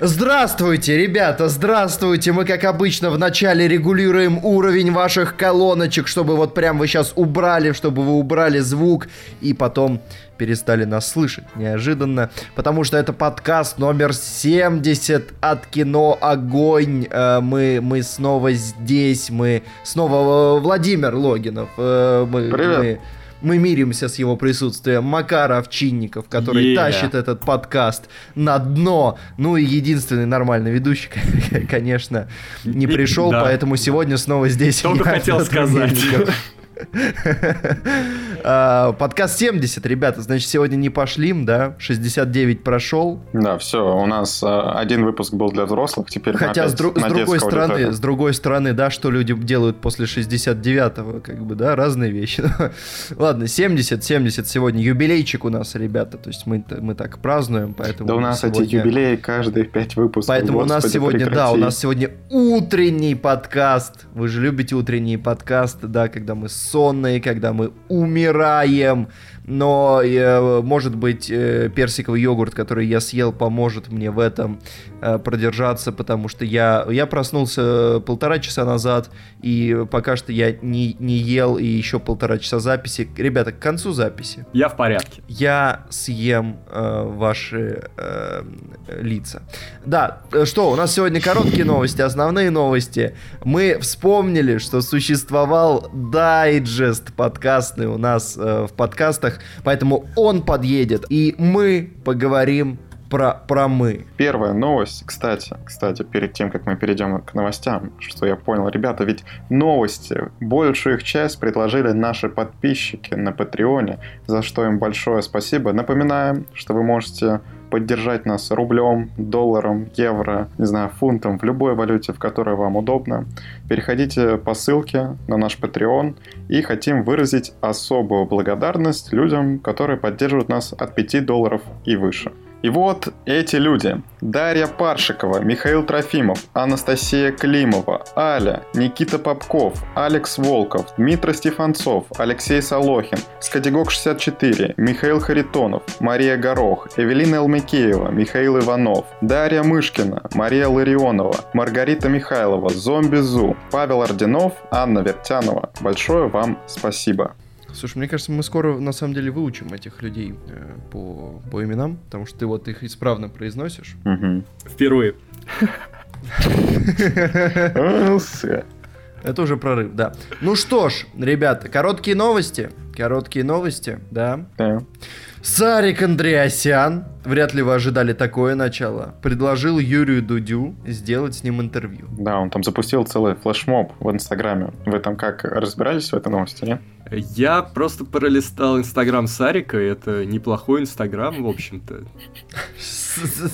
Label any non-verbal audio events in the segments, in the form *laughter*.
Здравствуйте, ребята, здравствуйте. Мы, как обычно, вначале регулируем уровень ваших колоночек, чтобы вот прям вы сейчас убрали, чтобы вы убрали звук и потом перестали нас слышать неожиданно, потому что это подкаст номер 70 от кино «Огонь». Э, мы, мы снова здесь, мы снова э, Владимир Логинов. Э, мы, Привет. Мы, мы миримся с его присутствием. Макар Овчинников, который Yeah. тащит этот подкаст на дно. Ну и единственный нормальный ведущий, *laughs* конечно, не пришел, да. поэтому сегодня снова здесь. Только я, хотел сказать. А, Подкаст 70, ребята, значит, сегодня не пошлим, да? 69 прошел. Да, все, у нас э, один выпуск был для взрослых, теперь Хотя, с, дру- с другой стороны, аудиторию. с другой стороны, да, что люди делают после 69-го, как бы, да, разные вещи. *laughs* Ладно, 70, 70 сегодня. Юбилейчик у нас, ребята, то есть мы, мы так празднуем, поэтому... Да у нас эти сегодня- юбилеи каждые пять выпусков. Поэтому у нас Господи, сегодня, да, прекрати. у нас сегодня утренний подкаст. Вы же любите утренние подкасты, да, когда мы сонные, когда мы умираем. Но, э, может быть, э, персиковый йогурт, который я съел, поможет мне в этом э, продержаться, потому что я, я проснулся полтора часа назад, и пока что я не, не ел, и еще полтора часа записи. Ребята, к концу записи Я в порядке. я съем э, ваши э, лица. Да, что, у нас сегодня короткие новости, основные новости. Мы вспомнили, что существовал дайджест подкастный у нас э, в подкастах, поэтому он подъедет, и мы поговорим про, про мы. Первая новость, кстати, кстати, перед тем, как мы перейдем к новостям, что я понял, ребята, ведь новости, большую их часть предложили наши подписчики на Патреоне, за что им большое спасибо. Напоминаем, что вы можете поддержать нас рублем, долларом, евро, не знаю, фунтом, в любой валюте, в которой вам удобно. Переходите по ссылке на наш Patreon и хотим выразить особую благодарность людям, которые поддерживают нас от 5 долларов и выше. И вот эти люди. Дарья Паршикова, Михаил Трофимов, Анастасия Климова, Аля, Никита Попков, Алекс Волков, Дмитрий Стефанцов, Алексей Солохин, Скадигок 64, Михаил Харитонов, Мария Горох, Эвелина Элмикеева, Михаил Иванов, Дарья Мышкина, Мария Ларионова, Маргарита Михайлова, Зомби Зу, Павел Орденов, Анна Вертянова. Большое вам спасибо. Слушай, мне кажется, мы скоро на самом деле выучим этих людей э, по, по именам, потому что ты вот их исправно произносишь. Впервые. Это уже прорыв, да. Ну что ж, ребята, короткие новости. Короткие новости, да. да. Сарик Андреасян, вряд ли вы ожидали такое начало, предложил Юрию Дудю сделать с ним интервью. Да, он там запустил целый флешмоб в Инстаграме. Вы там как разбирались в этой новости, нет? Я просто пролистал инстаграм Сарика, и это неплохой инстаграм, в общем-то.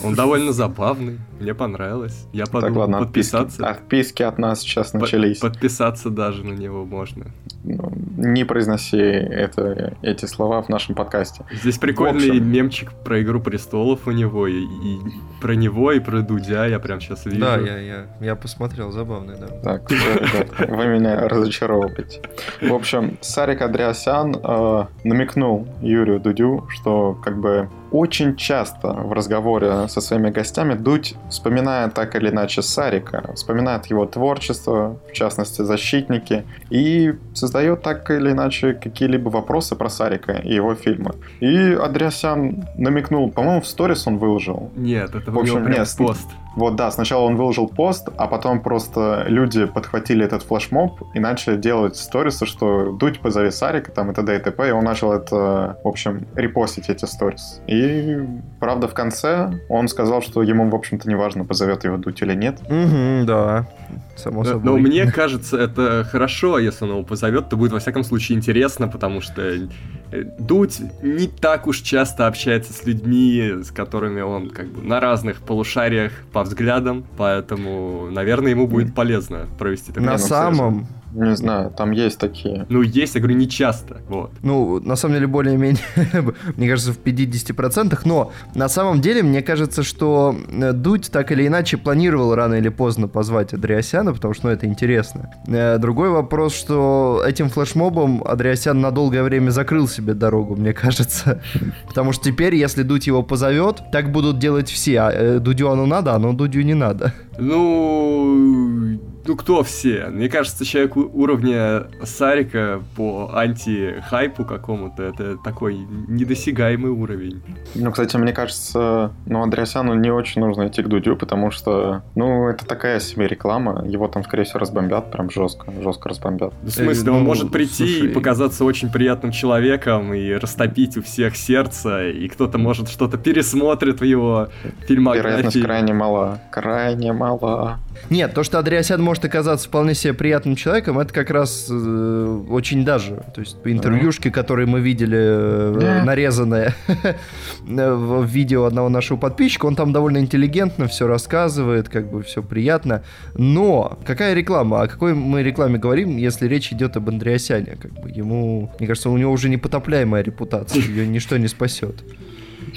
Он довольно забавный, мне понравилось. Я так, подумал, ладно, подписаться. Отписки, отписки от нас сейчас начались. Подписаться даже на него можно. Не произноси это, эти слова в нашем подкасте. Здесь прикольный общем. мемчик про Игру Престолов у него, и, и про него, и про Дудя я прям сейчас вижу. Да, я, я, я посмотрел, забавный, да. Так, *laughs* вы меня разочаровываете. В общем, Сарик Андреасян э, намекнул Юрию Дудю, что как бы очень часто в разговоре со своими гостями Дудь вспоминает так или иначе Сарика, вспоминает его творчество, в частности «Защитники», и создает так или иначе какие-либо вопросы про Сарика и его фильмы. И Андреасян намекнул, по-моему, в сторис он выложил, Нет, это В общем, нет, пост. Вот, да, сначала он выложил пост, а потом просто люди подхватили этот флешмоб и начали делать сторисы, что Дудь позови Сарика, там и т.д. и т.п. И он начал это, в общем, репостить эти сторис. И, правда, в конце он сказал, что ему, в общем-то, не важно, позовет его Дудь или нет. Угу, да, само Но, собой. но мне кажется, это хорошо, если он его позовет, то будет во всяком случае интересно, потому что э, Дудь не так уж часто общается с людьми, с которыми он как бы на разных полушариях по взглядам, поэтому, наверное, ему будет полезно провести такой На ну, самом Не знаю, там есть такие. Ну, есть, я говорю, не часто, вот. Ну, на самом деле, более-менее, *laughs* мне кажется, в 50%, но на самом деле, мне кажется, что э, Дудь так или иначе планировал рано или поздно позвать Андреасяна, потому что, ну, это интересно. Э, другой вопрос, что этим флешмобом Андреасян на долгое время закрыл себе дорогу, мне кажется. *laughs* Потому что теперь, если Дудь его позовет, так будут делать все. А э, Дудю оно надо, а но Дудю не надо. Ну, ну кто все? Мне кажется, человек уровня Сарика по анти-хайпу какому-то, это такой недосягаемый уровень. Ну, кстати, мне кажется, ну, Андреасяну не очень нужно идти к Дудю, потому что, ну, это такая себе реклама, его там, скорее всего, разбомбят прям жестко, жестко разбомбят. В смысле, он ну, может прийти слушай... и показаться очень приятным человеком и растопить у всех сердце, и кто-то, может, что-то пересмотрит в его фильмографии. Вероятность крайне мала, крайне мала. Нет, то, что Андреасян может оказаться вполне себе приятным человеком, это как раз э, очень даже. То есть интервьюшки, которые мы видели э, нарезанные *laughs* в видео одного нашего подписчика, он там довольно интеллигентно все рассказывает, как бы все приятно. Но какая реклама? О какой мы рекламе говорим, если речь идет об Андреасяне? Как бы ему, мне кажется, у него уже непотопляемая репутация, ее ничто не спасет.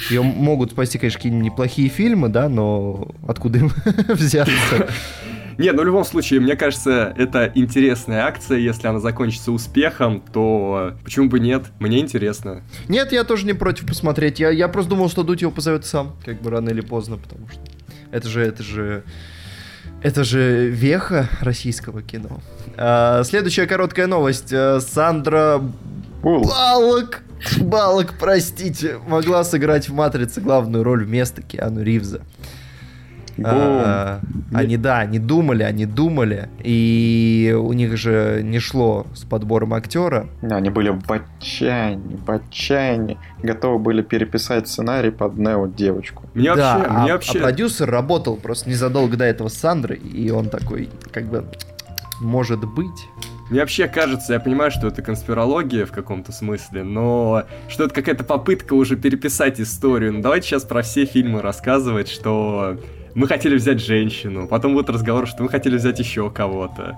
Ее могут спасти, конечно, какие-нибудь неплохие фильмы, да, но откуда им *laughs* взяться? Нет, ну в любом случае, мне кажется, это интересная акция. Если она закончится успехом, то почему бы нет? Мне интересно. Нет, я тоже не против посмотреть. Я, я просто думал, что Дудь его позовет сам, как бы рано или поздно, потому что это же, это же... Это же веха российского кино. А, следующая короткая новость. А, Сандра Балок Балок, простите, могла сыграть в «Матрице» главную роль вместо Киану Ривза. А, они, да, они думали, они думали, и у них же не шло с подбором актера. Они были в отчаянии, в отчаянии, готовы были переписать сценарий под Нео девочку. Мне да, вообще, а, мне вообще... а продюсер работал просто незадолго до этого с Сандрой, и он такой, как бы, может быть. Мне вообще кажется, я понимаю, что это конспирология в каком-то смысле, но что это какая-то попытка уже переписать историю. Ну давайте сейчас про все фильмы рассказывать, что мы хотели взять женщину, потом будет разговор, что мы хотели взять еще кого-то.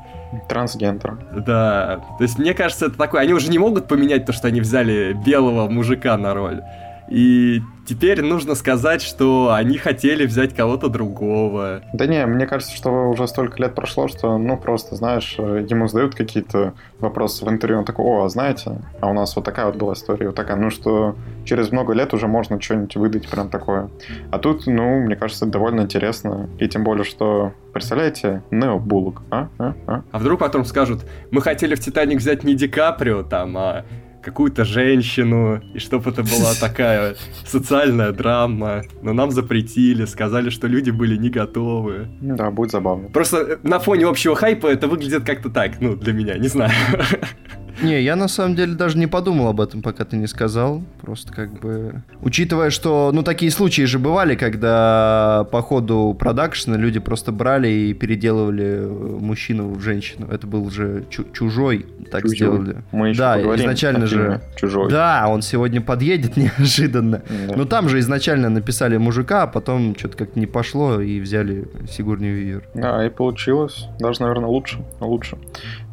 Трансгендер. Да, то есть мне кажется, это такое, они уже не могут поменять то, что они взяли белого мужика на роль. И теперь нужно сказать, что они хотели взять кого-то другого. Да не, мне кажется, что уже столько лет прошло, что, ну, просто, знаешь, ему задают какие-то вопросы в интервью, он такой, о, а знаете, а у нас вот такая вот была история, вот такая, ну, что через много лет уже можно что-нибудь выдать прям такое. А тут, ну, мне кажется, довольно интересно, и тем более, что Представляете, Нео Буллок, а? А, а? а вдруг потом скажут, мы хотели в Титаник взять не Ди Каприо там, а какую-то женщину, и чтобы это была *laughs* такая социальная драма, но нам запретили, сказали, что люди были не готовы. Да, будет забавно. Просто на фоне общего хайпа это выглядит как-то так, ну, для меня, не знаю. *laughs* Не, я на самом деле даже не подумал об этом, пока ты не сказал. Просто как бы... Учитывая, что, ну, такие случаи же бывали, когда по ходу продакшена люди просто брали и переделывали мужчину в женщину. Это был же чу- чужой, так чужой. сделали. Мы еще да, изначально же... Чужой. Да, он сегодня подъедет *laughs* неожиданно. Да. Но там же изначально написали мужика, а потом что-то как-то не пошло и взяли Сигурни Вивер. Да, и получилось. Даже, наверное, лучше. Лучше.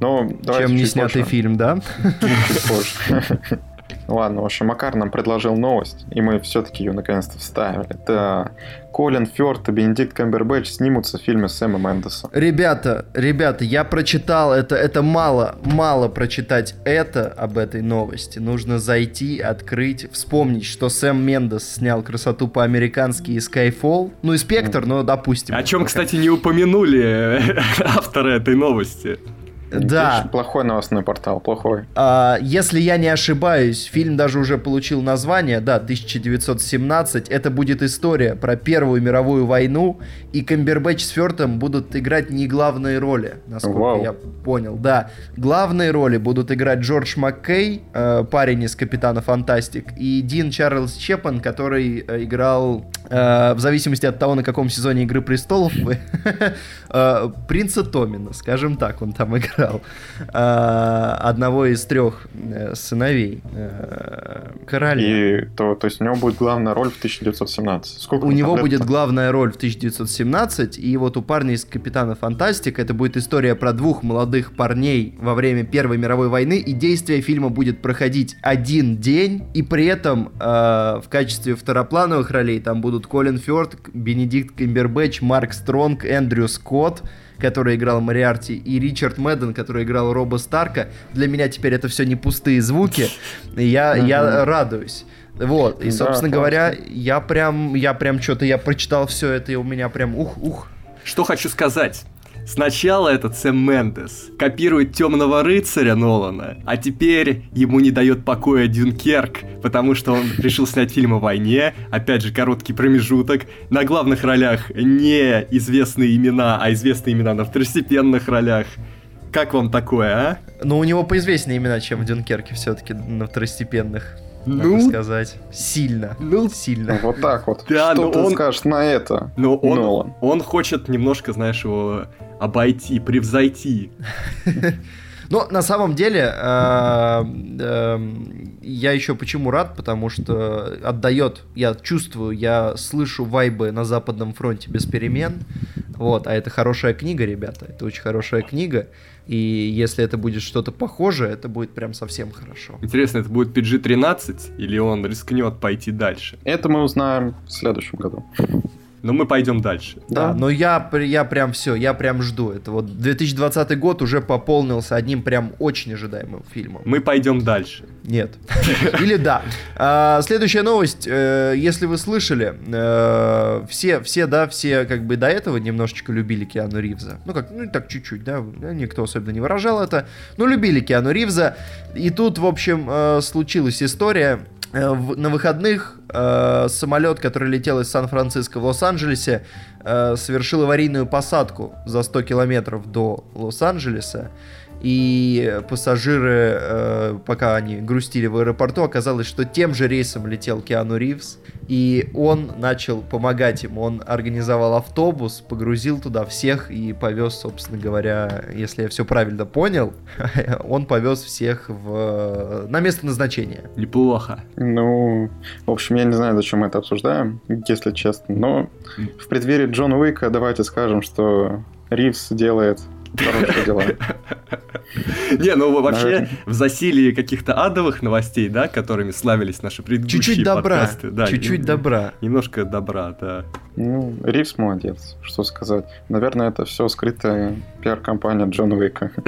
Но Чем не снятый позже. фильм, да? Чуть позже. *laughs* Ладно, в общем, Макар нам предложил новость, и мы все-таки ее наконец-то вставили. Да, Колин Фёрд и Бенедикт Камбербэтч снимутся в фильме Сэма Мендеса. Ребята, ребята, я прочитал это, это мало, мало прочитать это об этой новости. Нужно зайти, открыть, вспомнить, что Сэм Мендес снял красоту по-американски и Skyfall. Ну и Спектр, но допустим. О чем, кстати, не упомянули *laughs* авторы этой новости. Да. Плохой новостной портал, плохой. А, если я не ошибаюсь, фильм даже уже получил название, да, 1917. Это будет история про Первую мировую войну, и Камбербэтч с Фёртом будут играть не главные роли, насколько Вау. я понял. Да, главные роли будут играть Джордж Маккей, э, парень из Капитана Фантастик, и Дин Чарльз Чепан, который э, играл, э, в зависимости от того, на каком сезоне Игры Престолов *laughs* принца Томина, скажем так, он там играл. Играл а, одного из трех э, сыновей э, короля. И то, то есть у него будет главная роль в 1917. Сколько У него там будет главная роль в 1917, и вот у парня из Капитана Фантастика это будет история про двух молодых парней во время Первой мировой войны, и действие фильма будет проходить один день, и при этом э, в качестве второплановых ролей там будут Колин Фёрд, Бенедикт Камбербэтч, Марк Стронг, Эндрю Скотт, который играл Мариарти, и Ричард Мэдден, который играл Роба Старка. Для меня теперь это все не пустые звуки, я, я радуюсь. Вот, и, Да, собственно классно. говоря, я прям, я прям что-то, я прочитал все это, и у меня прям ух-ух. Что хочу сказать. Сначала этот Сэм Мендес копирует Темного рыцаря Нолана, а теперь ему не дает покоя Дюнкерк, потому что он решил снять фильм о войне, опять же короткий промежуток, на главных ролях не известные имена, а известные имена на второстепенных ролях. Как вам такое, а? Но у него поизвестнее имена, чем в Дюнкерке все-таки на второстепенных. Надо Ну, сказать. Сильно. ну, Сильно. Вот так вот. Да, Что но ты он- скажешь на это? но он, Нолан. он хочет немножко, знаешь, его обойти, превзойти. *laughs* Но на самом деле э, э, я еще почему рад, потому что отдает, я чувствую, я слышу вайбы на Западном фронте без перемен. Вот, а это хорошая книга, ребята, это очень хорошая книга. И если это будет что-то похожее, это будет прям совсем хорошо. Интересно, это будет PG-13 или он рискнет пойти дальше? Это мы узнаем в следующем году. Но мы пойдем дальше. Да, Да. но я, я прям все, я прям жду. Это вот 2020 год уже пополнился одним прям очень ожидаемым фильмом. Мы пойдем дальше. Нет. *laughs* Или да. А, следующая новость. э, если вы слышали, э, все, все, да, все как бы до этого немножечко любили Киану Ривза. Ну как, ну так чуть-чуть, да. Никто особенно не выражал это. Но любили Киану Ривза. И тут, в общем, э, случилась история. На выходных э, самолет, который летел из Сан-Франциско в Лос-Анджелесе, э, совершил аварийную посадку за 100 километров до Лос-Анджелеса. И пассажиры, э, пока они грустили в аэропорту, оказалось, что тем же рейсом летел Киану Ривз. И он начал помогать им. Он организовал автобус, погрузил туда всех и повез, собственно говоря, если я все правильно понял, *laughs* он повез всех в, на место назначения. Неплохо. Ну, в общем, я не знаю, зачем мы это обсуждаем, если честно. Но в преддверии Джона Уика давайте скажем, что Ривз делает хорошие дела. *laughs* Не, ну вообще в засилии каких-то адовых новостей, да, которыми славились наши предыдущие Чуть-чуть добра, подкасты. Да, чуть-чуть добра. Немножко добра, да. Ну, Ривз молодец, что сказать. Наверное, это все скрытая пиар-компания Джона Уика. *laughs*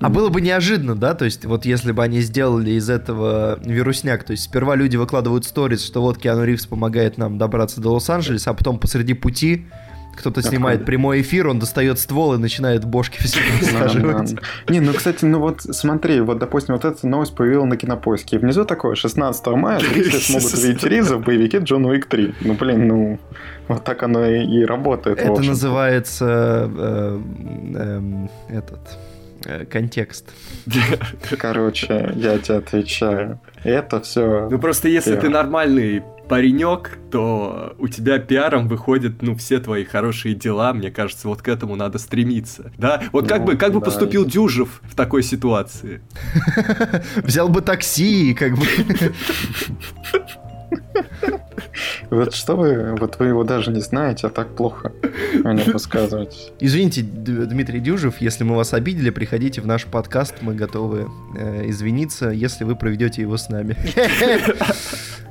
А было бы неожиданно, да, то есть вот если бы они сделали из этого вирусняк, то есть сперва люди выкладывают сторис, что вот Киану Ривз помогает нам добраться до Лос-Анджелеса, а потом посреди пути кто-то снимает прямой эфир, он достает ствол и начинает бошки все рассаживать. Не, ну, кстати, ну вот смотри, вот, допустим, вот эта новость появилась на Кинопоиске. И внизу такое, 16 мая зрители смогут увидеть Риза в боевике Джон Уик 3. Ну, блин, ну, вот так оно и, работает. Это называется э, эм, этот контекст. *laughs* Короче, я тебе отвечаю. Это все... Ну просто если Пиар. ты нормальный паренек, то у тебя пиаром выходят, ну, все твои хорошие дела. Мне кажется, вот к этому надо стремиться. Да? Вот как Ну, бы, как бы да. поступил Дюжев в такой ситуации? *laughs* Взял бы такси и как бы... *laughs* Вот что вы... Вот вы его даже не знаете, а так плохо о нем рассказываете. Извините, Дмитрий Дюжев, если мы вас обидели, приходите в наш подкаст, мы готовы э, извиниться, если вы проведете его с нами. *laughs*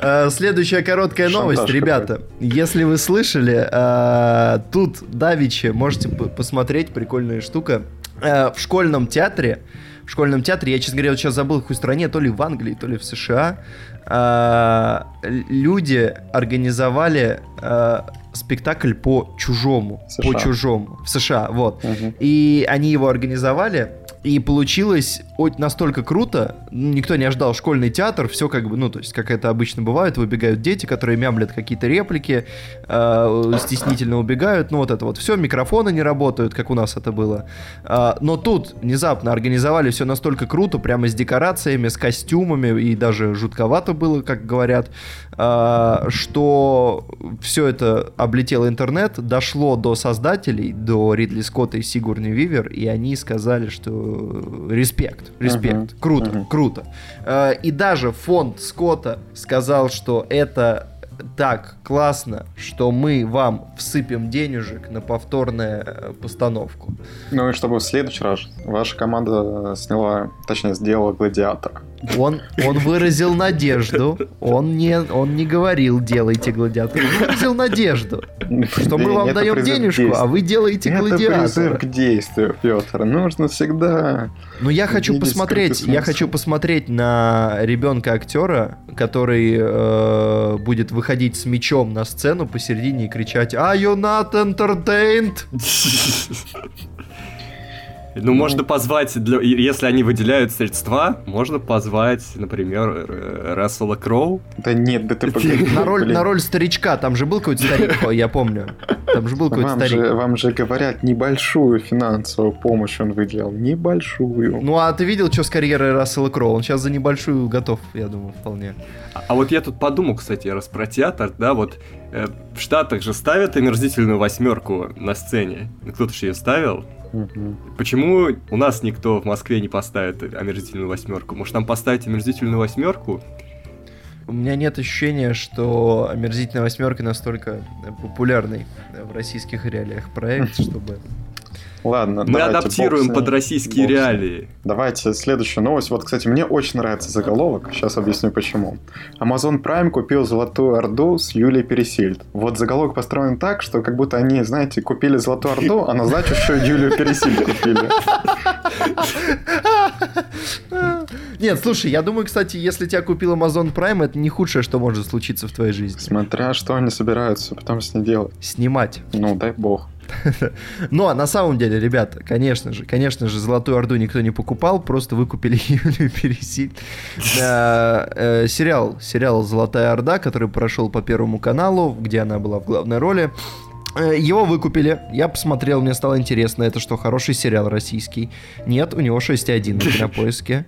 Э, Следующая короткая Шантаж новость, ребята. Если вы слышали, э, тут Давичи, можете посмотреть, прикольная штука. Э, В школьном театре, в школьном театре, я, честно говоря, вот сейчас забыл, в какой стране, то ли в Англии, то ли в США, л- люди организовали э, спектакль по чужому. По чужому. В США, вот. Мгм. И они его организовали, и получилось настолько круто, никто не ожидал школьный театр, все как бы, ну, то есть, как это обычно бывает, выбегают дети, которые мямлят какие-то реплики, э, стеснительно убегают, ну, вот это вот все, микрофоны не работают, как у нас это было. Э, но тут внезапно организовали все настолько круто, прямо с декорациями, с костюмами, и даже жутковато было, как говорят, э, что все это облетело интернет, дошло до создателей, до Ридли Скотта и Сигурни Вивер, и они сказали, что респект, респект, uh-huh. круто, uh-huh. круто. Э, и даже фонд Скотта сказал, что это так классно, что мы вам всыпем денежек на повторную э, постановку. Ну и чтобы в следующий раз ваша команда сняла, точнее, сделала гладиатора. Он, он выразил надежду. Он не, он не говорил, делайте гладиатор. Он выразил надежду. Что мы вам даем денежку, а вы делаете. Это призыв к действию, Петр. Нужно всегда... Ну я хочу посмотреть, я хочу посмотреть на ребенка актера, который э, будет выходить с мечом на сцену посередине и кричать «Are you not entertained?» *laughs* Ну, ну, можно позвать, для, если они выделяют средства, можно позвать, например, Рассела Кроу. Да нет, да ты на роль, на роль старичка, там же был какой-то старик, я помню. Там же был какой-то вам старик. Же, вам же говорят, небольшую финансовую помощь он выделил, небольшую. Ну, а ты видел, что с карьерой Рассела Кроу? Он сейчас за небольшую готов, я думаю, вполне. А, а вот я тут подумал, кстати, раз про театр, да, вот э, в Штатах же ставят омерзительную восьмерку на сцене. Кто-то же ее ставил. Угу. Почему у нас никто в Москве не поставит омерзительную восьмерку? Может, нам поставить омерзительную восьмерку? У меня нет ощущения, что омерзительная восьмерка настолько популярный в российских реалиях проект, *laughs* чтобы Ладно, Мы адаптируем боксы, под российские боксы. реалии. Давайте следующую новость. Вот, кстати, мне очень нравится заголовок. Сейчас объясню почему. Amazon Prime купил Золотую Орду с Юлией Пересильд. Вот заголовок построен так, что как будто они, знаете, купили Золотую Орду, а на сдачу еще Юлию Пересильд купили. Нет, слушай, я думаю, кстати, если тебя купил Amazon Prime, это не худшее, что может случиться в твоей жизни. Смотря что они собираются потом с ней делать. Снимать. Ну, дай бог. *laughs* Но на самом деле, ребята, конечно же, конечно же, Золотую Орду никто не покупал, просто выкупили *laughs* Юлию Пересиль. *laughs* Э, э, сериал, сериал «Золотая Орда», который прошел по Первому каналу, где она была в главной роли. Э, его выкупили, я посмотрел, мне стало интересно, это что, хороший сериал российский? Нет, у него 6.1 на кинопоиске.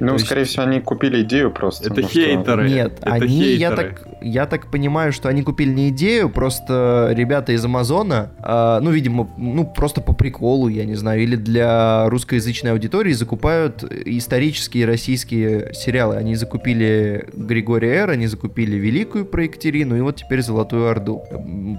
Ну, То скорее есть... всего, они купили идею просто. Это ну, хейтеры. Что... Нет, это они, хейтеры. я так, я так понимаю, что они купили не идею, просто ребята из Амазона, э, ну, видимо, ну, просто по приколу, я не знаю, или для русскоязычной аудитории закупают исторические российские сериалы. Они закупили Григория Эр, они закупили Великую про Екатерину, и вот теперь Золотую Орду.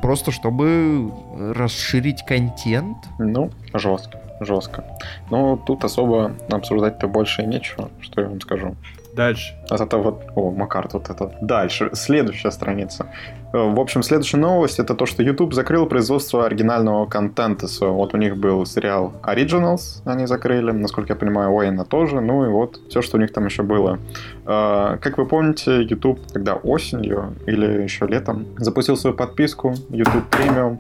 Просто чтобы расширить контент. Ну, жестко жестко. Но тут особо обсуждать-то больше и нечего, что я вам скажу. Дальше. А это вот, о, Макар, вот это. Дальше, следующая страница. Э, в общем, следующая новость это то, что YouTube закрыл производство оригинального контента. Вот у них был сериал Originals, они закрыли, насколько я понимаю, Уэйна тоже, ну и вот все, что у них там еще было. Э, как вы помните, YouTube, когда осенью или еще летом запустил свою подписку YouTube Premium,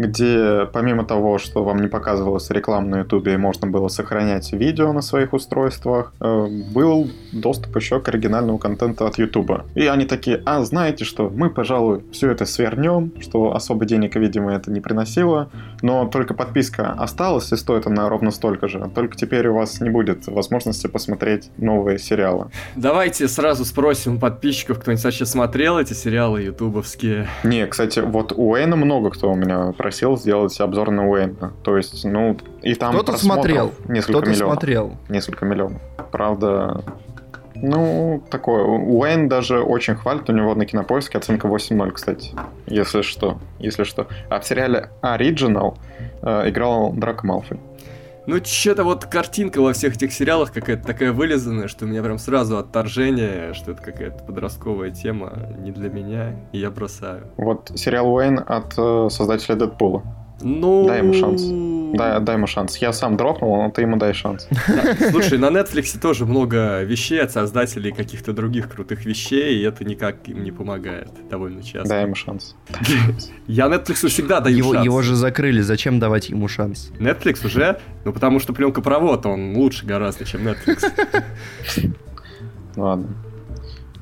где помимо того, что вам не показывалась реклама на ютубе и можно было сохранять видео на своих устройствах, э, был доступ еще к оригинальному контенту от ютуба. И они такие, а знаете что, мы, пожалуй, все это свернем, что особо денег, видимо, это не приносило, но только подписка осталась и стоит она ровно столько же. Только теперь у вас не будет возможности посмотреть новые сериалы. Давайте сразу спросим подписчиков, кто-нибудь вообще смотрел эти сериалы ютубовские? Не, кстати, вот у Эйна много кто у меня просил сделать обзор на Уэйна. То есть, ну, и там Кто-то смотрел. Несколько Кто-то миллионов. смотрел. Несколько миллионов. Правда, ну, такое. Уэйн даже очень хвалит, у него на кинопоиске оценка 8.0, кстати. Если что. Если что. А в сериале Original э, играл Драко Малфой. Ну, что-то вот картинка во всех этих сериалах какая-то такая вылизанная, что у меня прям сразу отторжение, что это какая-то подростковая тема не для меня, и я бросаю. Вот сериал Уэйн от э, создателя Дэдпула. Ну... Дай ему шанс. Дай, дай ему шанс. Я сам дропнул, но ты ему дай шанс. *laughs* Да. Слушай, на Netflix тоже много вещей от создателей каких-то других крутых вещей, и это никак им не помогает довольно часто. Дай ему шанс. *laughs* Я Netflix всегда даю Его, шанс. его же закрыли, зачем давать ему шанс? Netflix уже? Ну, потому что пленка провод, он лучше гораздо, чем Netflix. *laughs* Ладно.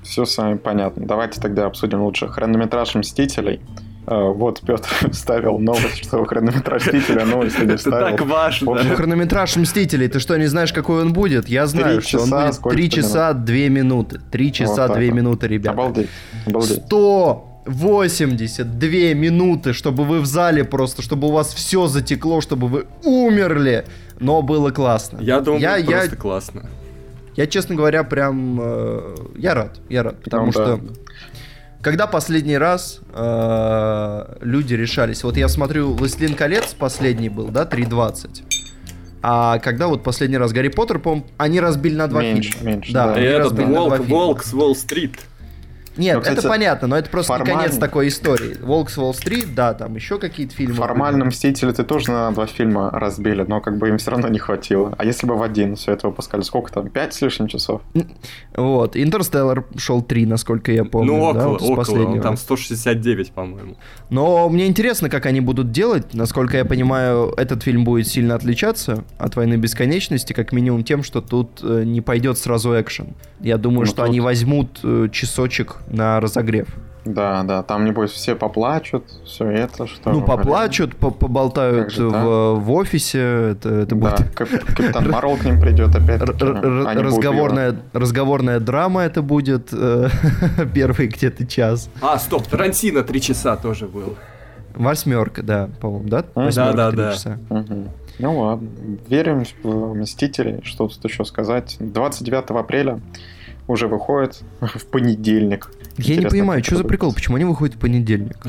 Все с вами понятно. Давайте тогда обсудим лучше хронометраж Мстителей. А, Вот Петр *laughs* вставил новость, что хронометраж Мстителя, новость не Это так важно. Общем, Хронометраж Мстителей, ты что, не знаешь, какой он будет? Я знаю, Три что он часа, будет сколько 3 минут? часа 2 минуты. 3 часа так 2 вот. минуты, ребята. Обалдеть. Обалдеть. 182 минуты, чтобы вы в зале просто, чтобы у вас все затекло, чтобы вы умерли. Но было классно. Я думаю, я, будет я, просто классно. я, честно говоря, прям... э, я рад, я рад, потому Ну да. Когда последний раз э, люди решались? Вот я смотрю, «Властелин колец» последний был, да, 3.20. А когда вот последний раз Гарри Поттер, по они разбили на два Меньше, фильма. меньше, Да, да. И этот разбили волк, волк с Уолл-стрит. Нет, Ну, кстати, это понятно, но это просто не формально- конец такой истории. Волк с Уолл-стрит, да, там еще какие-то фильмы. Формально Мстители ты тоже на два фильма разбили, но как бы им все равно не хватило. А если бы в один все это выпускали, сколько там, пять с лишним часов? Вот, Интерстеллар шел 3, насколько я помню. ну, да, около, вот с около, он там 169, по-моему. Но мне интересно, как они будут делать. Насколько я понимаю, этот фильм будет сильно отличаться от «Войны бесконечности», как минимум тем, что тут э, не пойдет сразу экшен. Я думаю, Ну, что тут- они возьмут э, часочек на разогрев. Да, да, там, небось, все поплачут, все это, что... ну, поплачут, по- поболтают же в, так? в офисе. Это, это Да, будет кап- Капитан Марвел к ним *laughs* придет опять. р- разговорная, разговорная драма это будет э, *laughs* первый где-то час. А, стоп, Тарантино 3 часа тоже был. Восьмерка, да, по-моему, да? Да, Восьмерка, да, три да. часа. Ну ладно, верим в Мстителей, что тут еще сказать. 29 апреля уже выходит в понедельник. Я не Интересно, понимаю, как что за прикол, почему они выходят в понедельник? *laughs*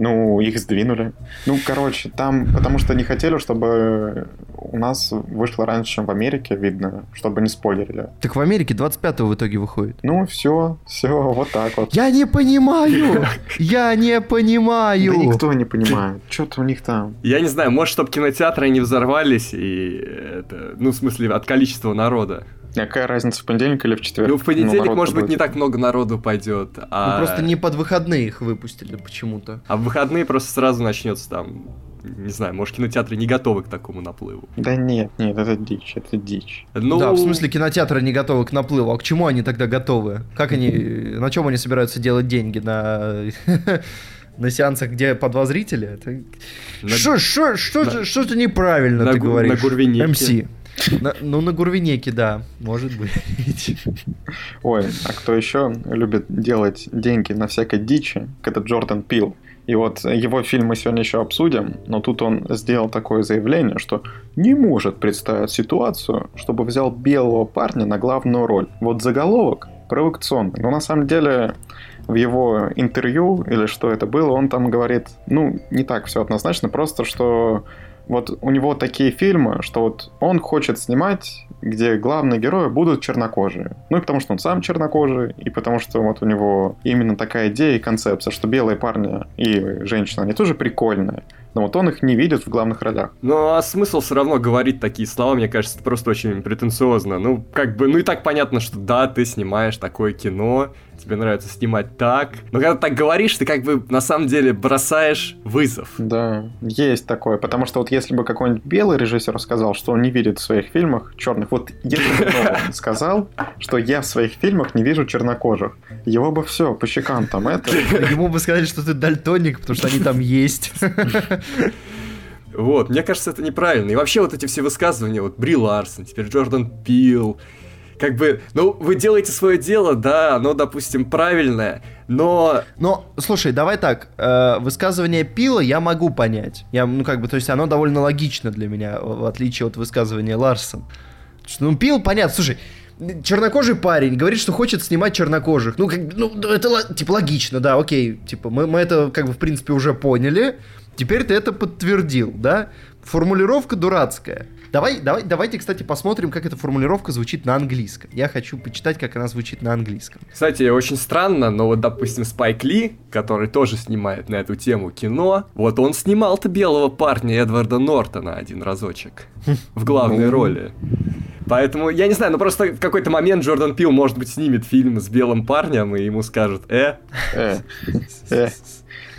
Ну, их сдвинули. Ну, короче, там, потому что не хотели, чтобы у нас вышло раньше, чем в Америке, видно, чтобы не спойлерили. Так в Америке 25 в итоге выходит. Ну, все, все, вот так вот. Я не понимаю! Я не Да понимаю! никто не понимает, что-то у них там. Я не знаю, может, чтобы кинотеатры не взорвались, и это, ну, в смысле, от количества народа. Какая разница, в понедельник или в четверг? Ну, в понедельник, народ-то может быть, будет. не так много народу пойдет, Ну, а... просто не под выходные их выпустили почему-то. А в выходные просто сразу начнется там, не знаю, может, кинотеатры не готовы к такому наплыву. Да нет, нет, это дичь, это дичь. Ну, Да, в смысле кинотеатры не готовы к наплыву. А к чему они тогда готовы? Как они, на чем они собираются делать деньги? На, *laughs* на сеансах, где по два зрителя? Это- на- Что, что, что, на- же- что-то неправильно на ты гу- говоришь. на Гурвинеке. МС. На- ну, на Гурвинеке, да, может быть. Ой, а кто еще любит делать деньги на всякой дичи, это Джордан Пил. И вот его фильм мы сегодня еще обсудим, но тут он сделал такое заявление, что не может представить ситуацию, чтобы взял белого парня на главную роль. Вот заголовок провокационный. Но на самом деле в его интервью, или что это было, он там говорит, ну, не так все однозначно, просто что вот у него такие фильмы, что вот он хочет снимать, где главные герои будут чернокожие. Ну и потому что он сам чернокожий, и потому что вот у него именно такая идея и концепция, что белые парни и женщины, они тоже прикольные. Но вот он их не видит в главных ролях. Ну, а смысл все равно говорить такие слова, мне кажется, просто очень претенциозно. Ну, как бы, ну и так понятно, что да, ты снимаешь такое кино, тебе нравится снимать так. Но когда ты так говоришь, ты как бы на самом деле бросаешь вызов. Да, есть такое. Потому что вот если бы какой-нибудь белый режиссер сказал, что он не видит в своих фильмах черных, вот если бы он *laughs* сказал, что я в своих фильмах не вижу чернокожих, его бы все по щекам там это. *laughs* Ему бы сказали, что ты дальтоник, потому что они там есть. Вот, мне кажется, это неправильно. И вообще вот эти все высказывания, вот Бри Ларсон, теперь Джордан Пил, как бы, ну, вы делаете свое дело, да, оно, допустим, правильное, но Но, слушай, давай так, э, высказывание Пила я могу понять. Я, ну, как бы, то есть оно довольно логично для меня, в отличие от высказывания Ларсон. Ну, Пил, понятно, слушай, чернокожий парень говорит, что хочет снимать чернокожих. Ну, как, бы, ну, это, типа, логично, да, окей. Типа, мы, мы это, как бы, в принципе, уже поняли. Теперь ты это подтвердил, да? формулировка дурацкая. Давай, давай, давайте, кстати, посмотрим, как эта формулировка звучит на английском. Я хочу почитать, как она звучит на английском. Кстати, очень странно, но вот, допустим, Спайк Ли, который тоже снимает на эту тему кино, вот он снимал-то белого парня Эдварда Нортона один разочек в главной Ну. роли. Поэтому, я не знаю, ну просто в какой-то момент Джордан Пил, может быть, снимет фильм с белым парнем, и ему скажут, э, Э, э.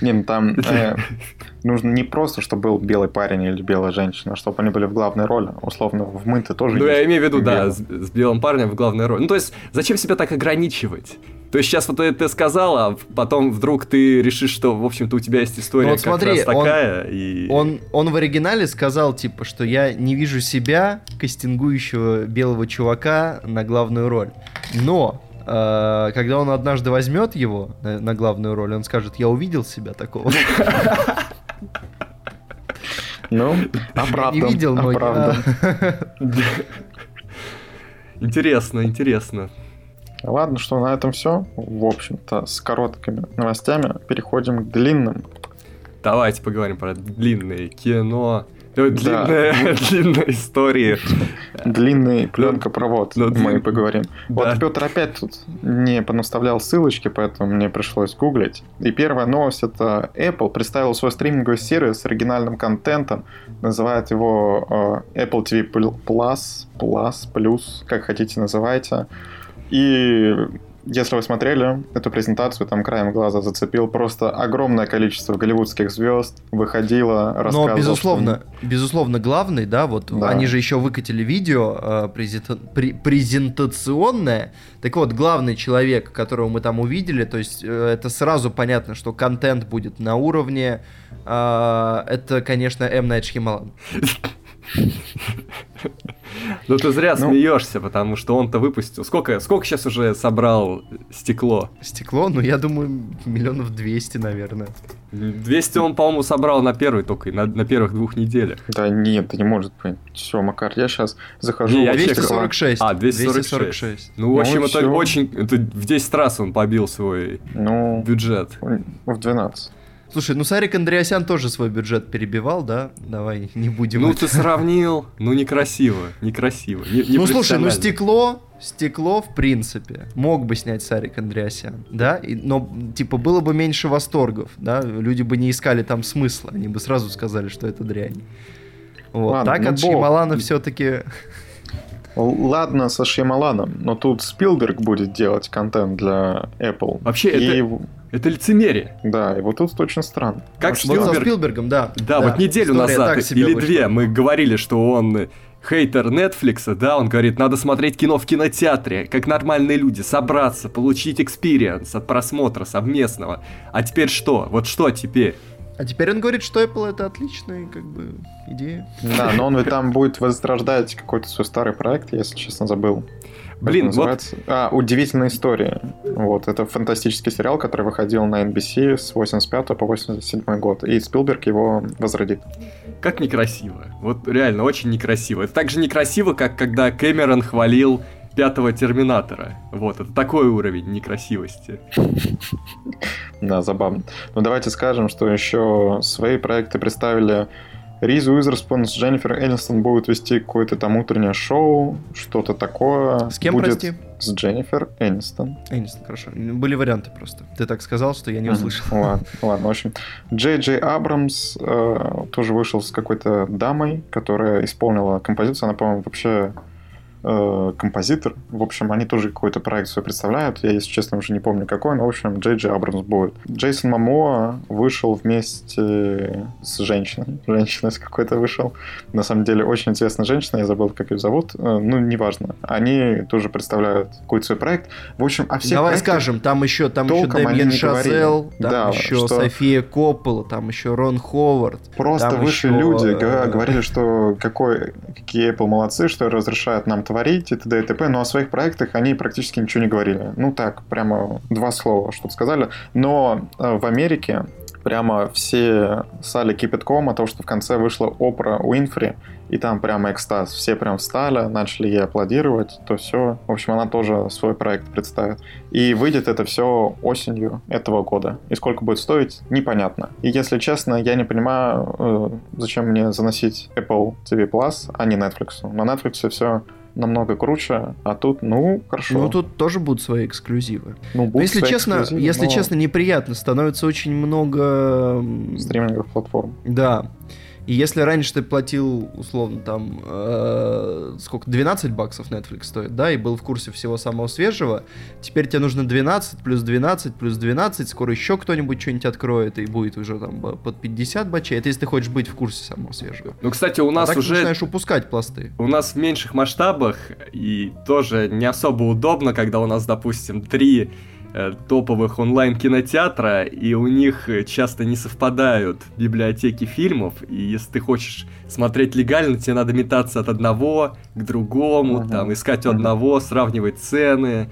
Не, ну там э, *laughs* нужно не просто, чтобы был белый парень или белая женщина, а чтобы они были в главной роли. Условно, в мы-то тоже Ну, я имею в виду, да, с, с белым парнем в главной роли. Ну, то есть, зачем себя так ограничивать? То есть сейчас вот ты, ты сказал, а потом вдруг ты решишь, что, в общем-то, у тебя есть история Ну вот как смотри, раз он- такая, и... Он, он в оригинале сказал, типа, что я не вижу себя, кастингующего белого чувака, на главную роль. Но, э, когда он однажды возьмет его на, на главную роль, он скажет, я увидел себя такого. *laughs* Ну, *laughs* Не оправдан, видел, но оправдан. я... *laughs* Интересно, интересно. Ладно, что на этом все. В общем-то, с короткими новостями переходим к длинным. Давайте поговорим про длинное кино. Э, Да. Длинные *laughs* истории. Длинный пленкопровод ну, мы длин- поговорим. Да. Вот Петр опять тут не понаставлял ссылочки, поэтому мне пришлось гуглить. И первая новость это Apple представил свой стриминговый сервис с оригинальным контентом. Называет его э, Apple TV Plus, Plus, Plus, как хотите называйте. И если вы смотрели эту презентацию, там краем глаза зацепил просто огромное количество голливудских звезд выходило, рассказывало. Но, безусловно, безусловно, главный, да, вот Да. они же еще выкатили видео э, презента- пре- презентационное. Так вот, главный человек, которого мы там увидели, то есть э, это сразу понятно, что контент будет на уровне. э, это, конечно, М. Найт Шьямалан. *laughs* Ну ты зря Ну. смеешься, потому что он-то выпустил. Сколько, сколько сейчас уже собрал стекло? Стекло, ну, я думаю, миллионов 200, наверное. 200 он, по-моему, собрал на первой только, на, на первых двух неделях. Да нет, это не может быть. Все, Макар, я сейчас захожу. Не, я в чекал. 246. А, 246. 246. Ну, в Ну, общем, это всё. очень... Это в 10 раз он побил свой Ну, бюджет. в 12. Слушай, ну Сарик Андреасян тоже свой бюджет перебивал, да? Давай не будем... Ну, это- ты сравнил. Ну, некрасиво. Некрасиво. Не, Ну слушай, ну стекло, стекло в принципе мог бы снять Сарик Андреасян, да, И- но типа было бы меньше восторгов, да, люди бы не искали там смысла, они бы сразу сказали, что это дрянь. Вот. Ладно, так ну, от бог. Шьямалана все-таки... Ладно, со Шьямаланом, но тут Спилберг будет делать контент для Apple. Вообще, И, это, это лицемерие. Да, и вот тут очень странно. Как со Спилберг... Спилбергом, да. Да, вот неделю история назад или две мы говорили, что он хейтер Netflix, да, он говорит, надо смотреть кино в кинотеатре, как нормальные люди, собраться, получить experience от просмотра совместного. А теперь что? Вот что теперь? А теперь он говорит, что Apple это отличная как бы идея. Да, но он там будет возрождать какой-то свой старый проект, если честно забыл. Блин, это вот называется? А, «Удивительная история». Вот, это фантастический сериал, который выходил на NBC с 85 по 87 год. И Спилберг его возродит. как некрасиво. Вот реально, очень некрасиво. Это так же некрасиво, как когда Кэмерон хвалил пятого Терминатора. Вот, это такой уровень некрасивости. Да, забавно. Ну, давайте скажем, что еще свои проекты представили Риз Уизерспун с Дженнифер Энистон будут вести какое-то там утреннее шоу, что-то такое. С кем, Будет прости? С Дженнифер Энистон. Энистон, хорошо. Были варианты просто. Ты так сказал, что я не услышал. *laughs* Ладно, ладно, в общем. Джей Джей Абрамс э, тоже вышел с какой-то дамой, которая исполнила композицию. Она, по-моему, вообще э, композитор. В общем, они тоже какой-то проект свой представляют. Я, если честно, уже не помню какой, но, в общем, Джей Джей Абрамс будет. Джейсон Мамоа вышел вместе с женщиной. Женщина с какой-то вышел. На самом деле, очень интересная женщина, я забыл, как ее зовут. Э, ну, неважно. Они тоже представляют какой-то свой проект. В общем, а все Давай скажем, там еще, там еще Дэмиен. Шазел, там Да, еще что- София Коппола, там еще Рон Ховард. Просто высшие еще, люди э, говорили, что какой, какие Apple молодцы, что разрешают нам творить и т.д. и т.п., но о своих проектах они практически ничего не говорили. Ну так, прямо два слова что-то сказали. Но э, в Америке прямо все сали кипятком о том, что в конце вышла Опра Уинфри, и там прямо экстаз. Все прям встали, начали ей аплодировать, то все. В общем, она тоже свой проект представит. И выйдет это все осенью этого года. И сколько будет стоить, непонятно. И если честно, я не понимаю, э, зачем мне заносить Apple TV Plus, а не Netflix. На Netflix все намного круче, а тут, ну, хорошо. Ну, тут тоже будут свои эксклюзивы. Ну, Но будут если свои честно, если но честно, неприятно. Становится очень много... стриминговых платформ. Да. И если раньше ты платил, условно, там, э, сколько, 12 баксов Netflix стоит, да, и был в курсе всего самого свежего, теперь тебе нужно 12, плюс 12, плюс 12, скоро еще кто-нибудь что-нибудь откроет, и будет уже там под 50 бачей. Это если ты хочешь быть в курсе самого свежего. Ну, кстати, у а нас так ты уже... начинаешь упускать пласты. У нас в меньших масштабах и тоже не особо удобно, когда у нас, допустим, три топовых онлайн-кинотеатра, и у них э, часто не совпадают библиотеки фильмов, и если ты хочешь смотреть легально, тебе надо метаться от одного к другому, Мгм. там, искать у Мгм. одного, сравнивать цены.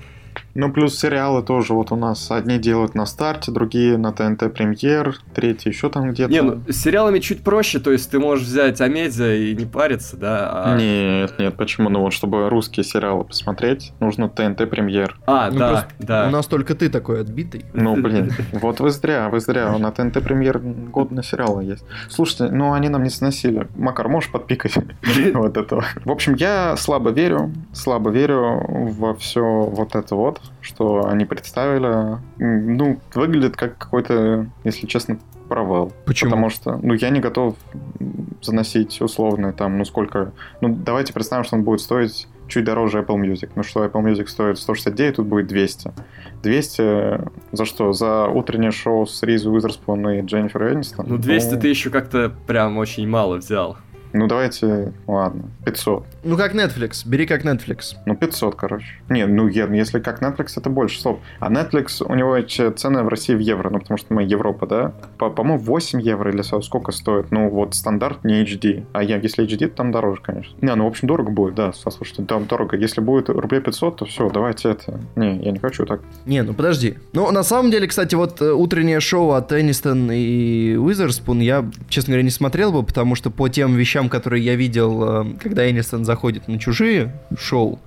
Ну, плюс сериалы тоже вот у нас одни делают на старте, другие на ТНТ Премьер, третий еще там где-то. Не, ну, с сериалами чуть проще, то есть ты можешь взять Амедиа и не париться, да? а- Нет, нет, почему? Ну вот, чтобы русские сериалы посмотреть, нужно ТНТ Премьер. А, Ну, да, просто да. У нас только ты такой отбитый. Ну, блин, вот вы зря, вы зря. На ТНТ Премьер годные сериалы есть. Слушайте, ну они нам не сносили. Макар, можешь подпикать *laughs* вот этого? В общем, я слабо верю, слабо верю во все вот это вот, что они представили. Ну, выглядит как какой-то, если честно, провал. Почему? Потому что, ну, я не готов заносить условно там, ну, сколько... Ну, давайте представим, что он будет стоить чуть дороже Apple Music. Ну что, Apple Music стоит 169, тут будет 200. 200 за что? За утреннее шоу с Риз Уизерспун и Дженнифер Энистон? Ну, 200 ты еще как-то прям очень мало взял. Ну, давайте, ладно, 500. Ну, как Netflix. Бери как Netflix. Ну, 500, короче. Не, ну, если как Netflix, это больше слов. А Netflix, у него цены в России в евро, ну, потому что мы Европа, да? По- По-моему, 8 евро или сколько стоит? Ну, вот стандарт не HD. А я, если HD, то там дороже, конечно. Не, ну, в общем, дорого будет, да, слушайте, там дорого. Если будет рублей 500, то все, давайте это. Не, я не хочу так. Не, ну подожди. Ну, на самом деле, кстати, вот э, утреннее шоу от Энистон и Уизерспун я, честно говоря, не смотрел бы, потому что по тем вещам, которые я видел, э, когда Энистон заходит на чужие шоу,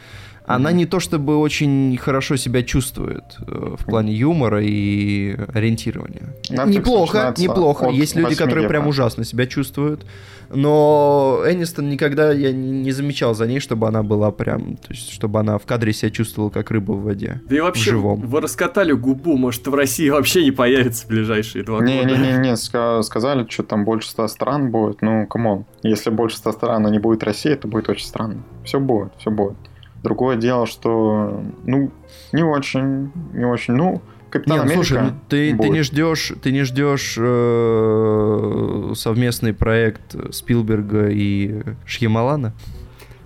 она не то чтобы очень хорошо себя чувствует э, в плане юмора и ориентирования. Netflix неплохо, неплохо. Есть люди, 8 которые прям евро. ужасно себя чувствуют. Но Энистон никогда я не, замечал за ней, чтобы она была прям, то есть, чтобы она в кадре себя чувствовала как рыба в воде. Да и вообще, живом. вы раскатали губу, может, в России вообще не появится в ближайшие два года. Не-не-не, ска- сказали, что там больше 100 стран будет. Ну, come on. Если больше 100 стран, а не будет России, это будет очень странно. Все будет, все будет. Другое дело, что, ну, не очень, не очень. Ну, Капитан Не, ну, Америка слушай, ну, ты, ты не ждешь, ты не ждешь э, совместный проект Спилберга и Шьямалана?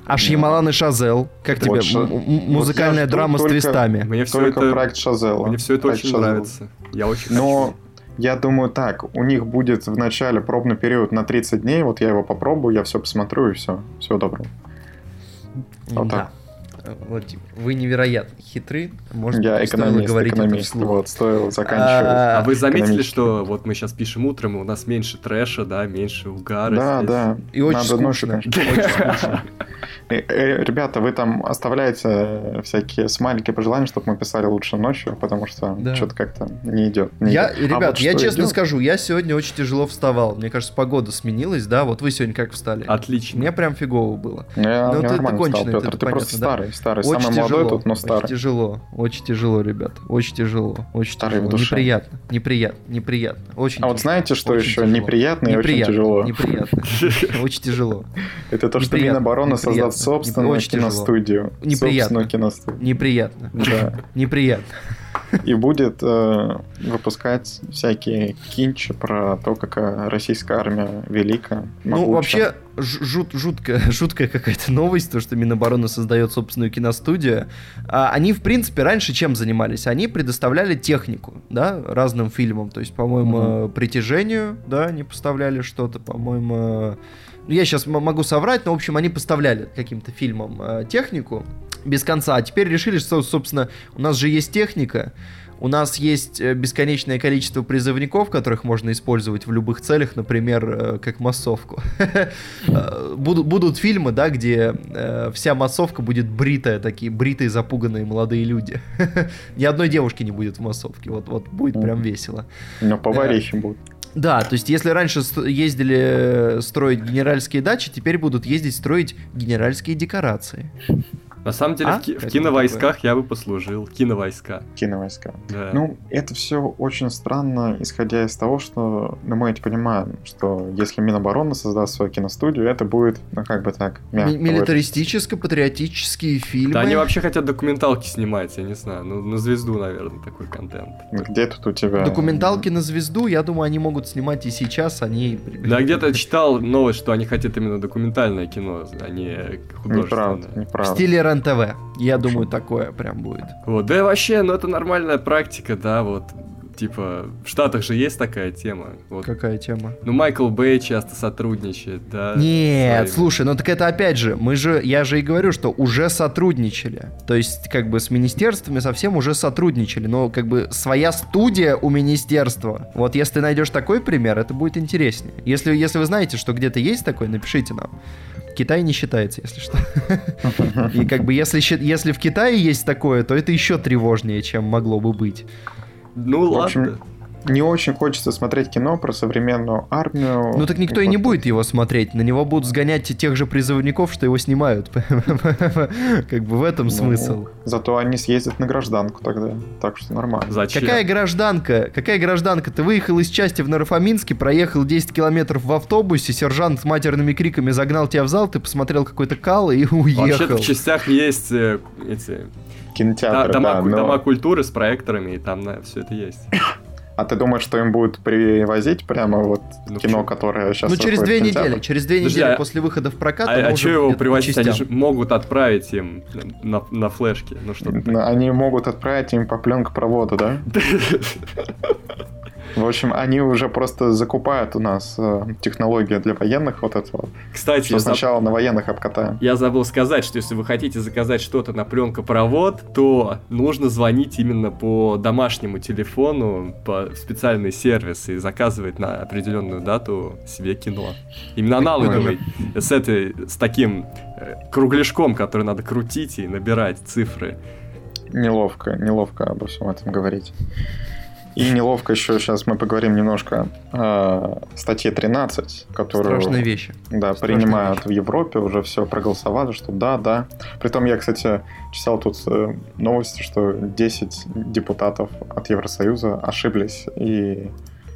А Шьямалан и Шазел, как Вот тебе? Вот Музыкальная жду драма с только- твистами. Мне все Только это, проект Шазела. мне все это Проект очень Шазела. нравится. Я очень Но хочу. я думаю так, у них будет в начале пробный период на 30 дней, вот я его попробую, я все посмотрю и все. Всего доброго. Вот да. так. Э, Владимир, вы невероятно хитры. Может, я экономист, говорить это экономист, вслух. вот, стоило заканчивать. А, А вы заметили, что вот мы сейчас пишем утром, и у нас меньше трэша, да, меньше угара. Да, здесь. да. И очень Надо скучно. конечно. *laughs* Очень скучно. Э, э, Ребята, вы там оставляете всякие смайлики пожелания, чтобы мы писали лучше ночью, потому что Да. что-то как-то не идет. не Я, идет. А ребят, вот я честно идет? скажу, я сегодня очень тяжело вставал. Мне кажется, погода сменилась, да? Вот вы сегодня как встали? Отлично. Мне прям фигово было. Ну, я, Ну, я ты- ты нормально конченый, встал, это Петр. Ты понятно, просто да. старый, старый. Очень Самый тяжело, молодой тут, но очень старый. тяжело, очень тяжело, ребят, очень тяжело, очень Старый в тяжело, душе. неприятно, неприятно, неприятно, очень. А вот тяжело, знаете, что очень еще тяжело. неприятно и очень неприятно, тяжело? Неприятно, очень тяжело, *laughs* Это то, что Минобороны создаст собственную очень киностудию. Неприятно. Неприятно, Да. *laughs* неприятно. *laughs* И будет э, выпускать всякие кинчи про то, какая российская армия велика. Ну, могуча. вообще, ж- жут, жуткая, *laughs* жуткая какая-то новость, то, что Минобороны создает собственную киностудию. А, они, в принципе, раньше чем занимались? Они предоставляли технику, да, разным фильмам. То есть, по-моему, «Притяжению», да, они поставляли что-то, по-моему... ну, Я сейчас могу соврать, но, в общем, они поставляли каким-то фильмам э, технику без конца. А теперь решили, что, собственно, у нас же есть техника, у нас есть э, бесконечное количество призывников, которых можно использовать в любых целях, например, э, как массовку. *laughs* Э, будут, фильмы, да, где вся массовка будет бритая, такие бритые, запуганные молодые люди. *laughs* Ни одной девушки не будет в массовке, вот, вот будет прям весело. Но поварихи будут. Да, то есть если раньше ездили строить генеральские дачи, теперь будут ездить строить генеральские декорации. На самом деле, а? в, ки- в киновойсках такое? я бы послужил. Киновойска. Киновойска. Да. Ну, это все очень странно, исходя из того, что ну, мы эти понимаем, что если Минобороны создаст свою киностудию, это будет, ну, как бы так, М- Милитаристическо-патриотические фильмы. Да, они вообще хотят документалки снимать, я не знаю. Ну, на звезду, наверное, такой контент. Где тут у тебя... Документалки на звезду, я думаю, они могут снимать и сейчас, они... Да, где-то читал новость, что они хотят именно документальное кино, а не художественное. Неправда, неправда. В стиле РЕН-ТВ. Я думаю, такое прям будет. Вот, да вообще, ну это нормальная практика, да, вот. Типа, в Штатах же есть такая тема. Вот. Какая тема? Ну, Майкл Бэй часто сотрудничает, да. Нет, слушай, ну так это опять же, мы же, я же и говорю, что уже сотрудничали. То есть, как бы с министерствами совсем уже сотрудничали. Но как бы своя студия у министерства. Вот если ты найдешь такой пример, это будет интереснее. Если, если вы знаете, что где-то есть такой, напишите нам. Китай не считается, если что. *laughs* И как бы если, если в Китае есть такое, то это еще тревожнее, чем могло бы быть. Ну ладно не очень хочется смотреть кино про современную армию. Ну так никто и, и не будет его смотреть. На него будут сгонять тех же призывников, что его снимают. *laughs* Как бы в этом ну, смысл. Зато они съездят на гражданку тогда. Так что нормально. Зачем? Какая гражданка? Какая гражданка? Ты выехал из части в Нарафаминске, проехал 10 километров в автобусе, сержант с матерными криками загнал тебя в зал, ты посмотрел какой-то кал и *laughs* уехал. Вообще-то в частях есть э, эти... Кинотеатры, дома, да, но... дома культуры с проекторами, и там на, все это есть. А ты думаешь, что им будут привозить прямо вот ну, кино, что? которое сейчас... Ну, через две недели. Через две недели а... после выхода в прокат. А, а что его привозить? Они же могут отправить им на, на флешке. Ну, что Они могут отправить им по пленкопроводу, да? *laughs* В общем, они уже просто закупают у нас э, технологию для военных вот этого. Кстати, что сначала заб... на военных обкатаем. Я забыл сказать, что если вы хотите заказать что-то на пленкопровод, то нужно звонить именно по домашнему телефону, по специальный сервис и заказывать на определенную дату себе кино. Именно аналоговый, с, этой, с таким э, кругляшком, который надо крутить и набирать цифры. Неловко, неловко обо всем этом говорить. И неловко еще сейчас мы поговорим немножко о статье 13, которую... Страшные вещи. Да, Страшные принимают вещи. в Европе, уже все проголосовали, что да, да. Притом я, кстати, читал тут э, новости, что 10 депутатов от Евросоюза ошиблись и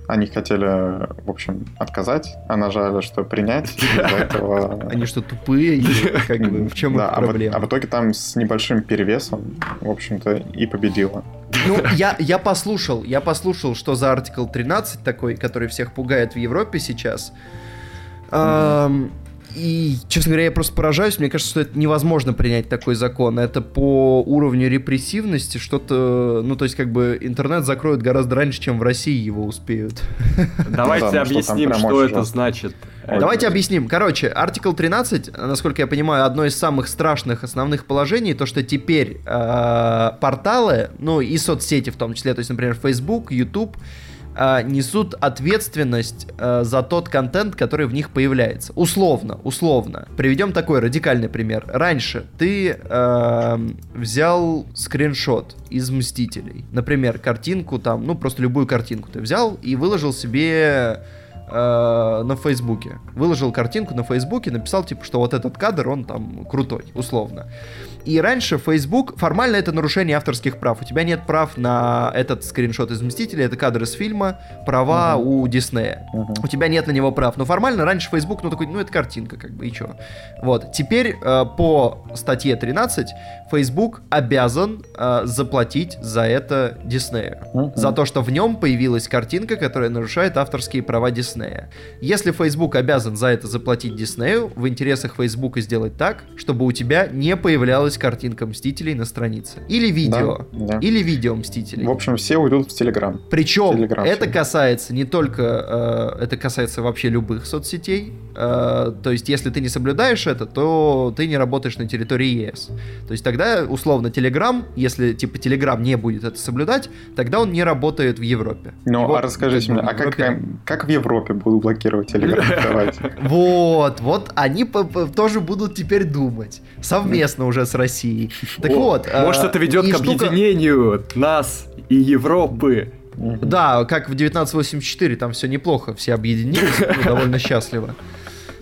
они хотели, в общем, отказать, а нажали, что принять. *laughs* Этого... Они что, тупые? Или как бы, в чем да, проблема? А в, а в итоге там с небольшим перевесом, в общем-то, и победила. Ну, *laughs* я, я послушал, я послушал, что за артикл 13 такой, который всех пугает в Европе сейчас. Mm-hmm. И, честно говоря, я просто поражаюсь. Мне кажется, что это невозможно принять такой закон. Это по уровню репрессивности что-то... Ну, то есть, как бы, интернет закроют гораздо раньше, чем в России его успеют. *laughs* Давайте ну, объясним, что это значит. Давайте объясним. Короче, артикл 13, насколько я понимаю, одно из самых страшных основных положений, то, что теперь э, порталы, ну и соцсети в том числе, то есть, например, Facebook, YouTube, э, несут ответственность э, за тот контент, который в них появляется. Условно, условно. Приведем такой радикальный пример. Раньше ты э, взял скриншот из Мстителей. Например, картинку там, ну просто любую картинку ты взял и выложил себе э, на Фейсбуке. Выложил картинку на Фейсбуке, написал, типа, что вот этот кадр, он там крутой, условно. И раньше Facebook, формально это нарушение авторских прав. У тебя нет прав на этот скриншот из Мстителя, это кадр из фильма, права uh-huh. у Диснея. Uh-huh. У тебя нет на него прав. Но формально раньше Facebook, ну такой, ну это картинка, как бы, и чё. Вот. Теперь э, по статье 13 Facebook обязан э, заплатить за это Диснею. Uh-huh. За то, что в нем появилась картинка, которая нарушает авторские права. Диснея. Если Facebook обязан за это заплатить Диснею, в интересах Facebook сделать так, чтобы у тебя не появлялась картинка Мстителей на странице. Или видео. Да, да. Или видео Мстителей. В общем, все уйдут в Телеграм. Причем Telegram это касается не только, э, это касается вообще любых соцсетей. Э, то есть, если ты не соблюдаешь это, то ты не работаешь на территории ЕС. То есть тогда, условно, Telegram, если типа Telegram не будет это соблюдать, тогда он не работает в Европе. Ну, Его, а расскажите мне, а как, Европе- как в Европе будут блокировать Телеграм? *laughs* Вот, вот они тоже будут теперь думать. Совместно уже с Россией. Так О, вот. э, Может, это ведет к штука- объединению нас и Европы. Да, как в 1984, там все неплохо, все объединились, *laughs* ну, довольно счастливо.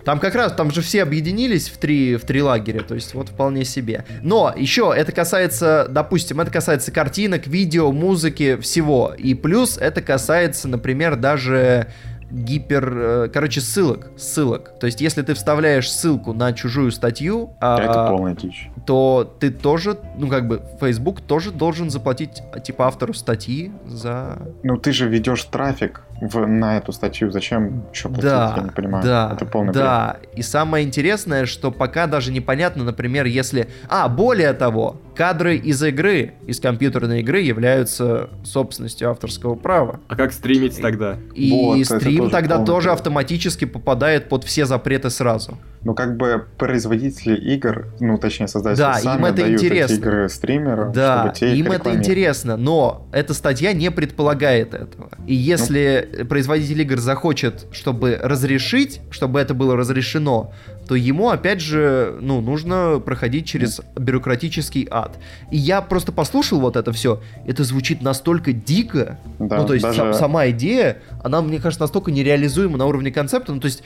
Там как раз, там же все объединились в три, в три лагеря, то есть вот вполне себе. Но еще это касается, допустим, это касается картинок, видео, музыки, всего. И плюс это касается, например, даже гипер, э, короче, ссылок, ссылок. То есть, если ты вставляешь ссылку на чужую статью, а, Это полная дичь. то ты тоже, ну как бы, Facebook тоже должен заплатить типа автору статьи за Ну ты же ведешь трафик в, на эту статью. Зачем еще платить? Да, Я не понимаю. да, Это полный бред. да. И самое интересное, что пока даже непонятно, например, если... А, более того, кадры из игры, из компьютерной игры являются собственностью авторского права. А как стримить тогда? И Вот, стрим тоже тогда тоже бред. автоматически попадает под все запреты сразу. Ну, как бы производители игр, ну, точнее, создатели Да, сами им это дают интересно. эти игры стримерам, Да, чтобы те им это интересно, но эта статья не предполагает этого. И если производитель игр захочет, чтобы разрешить, чтобы это было разрешено, то ему, опять же, ну, нужно проходить через бюрократический ад. И я просто послушал вот это все, это звучит настолько дико, Да, ну, то есть даже- сам- сама идея, она, мне кажется, настолько нереализуема на уровне концепта. Ну, то есть,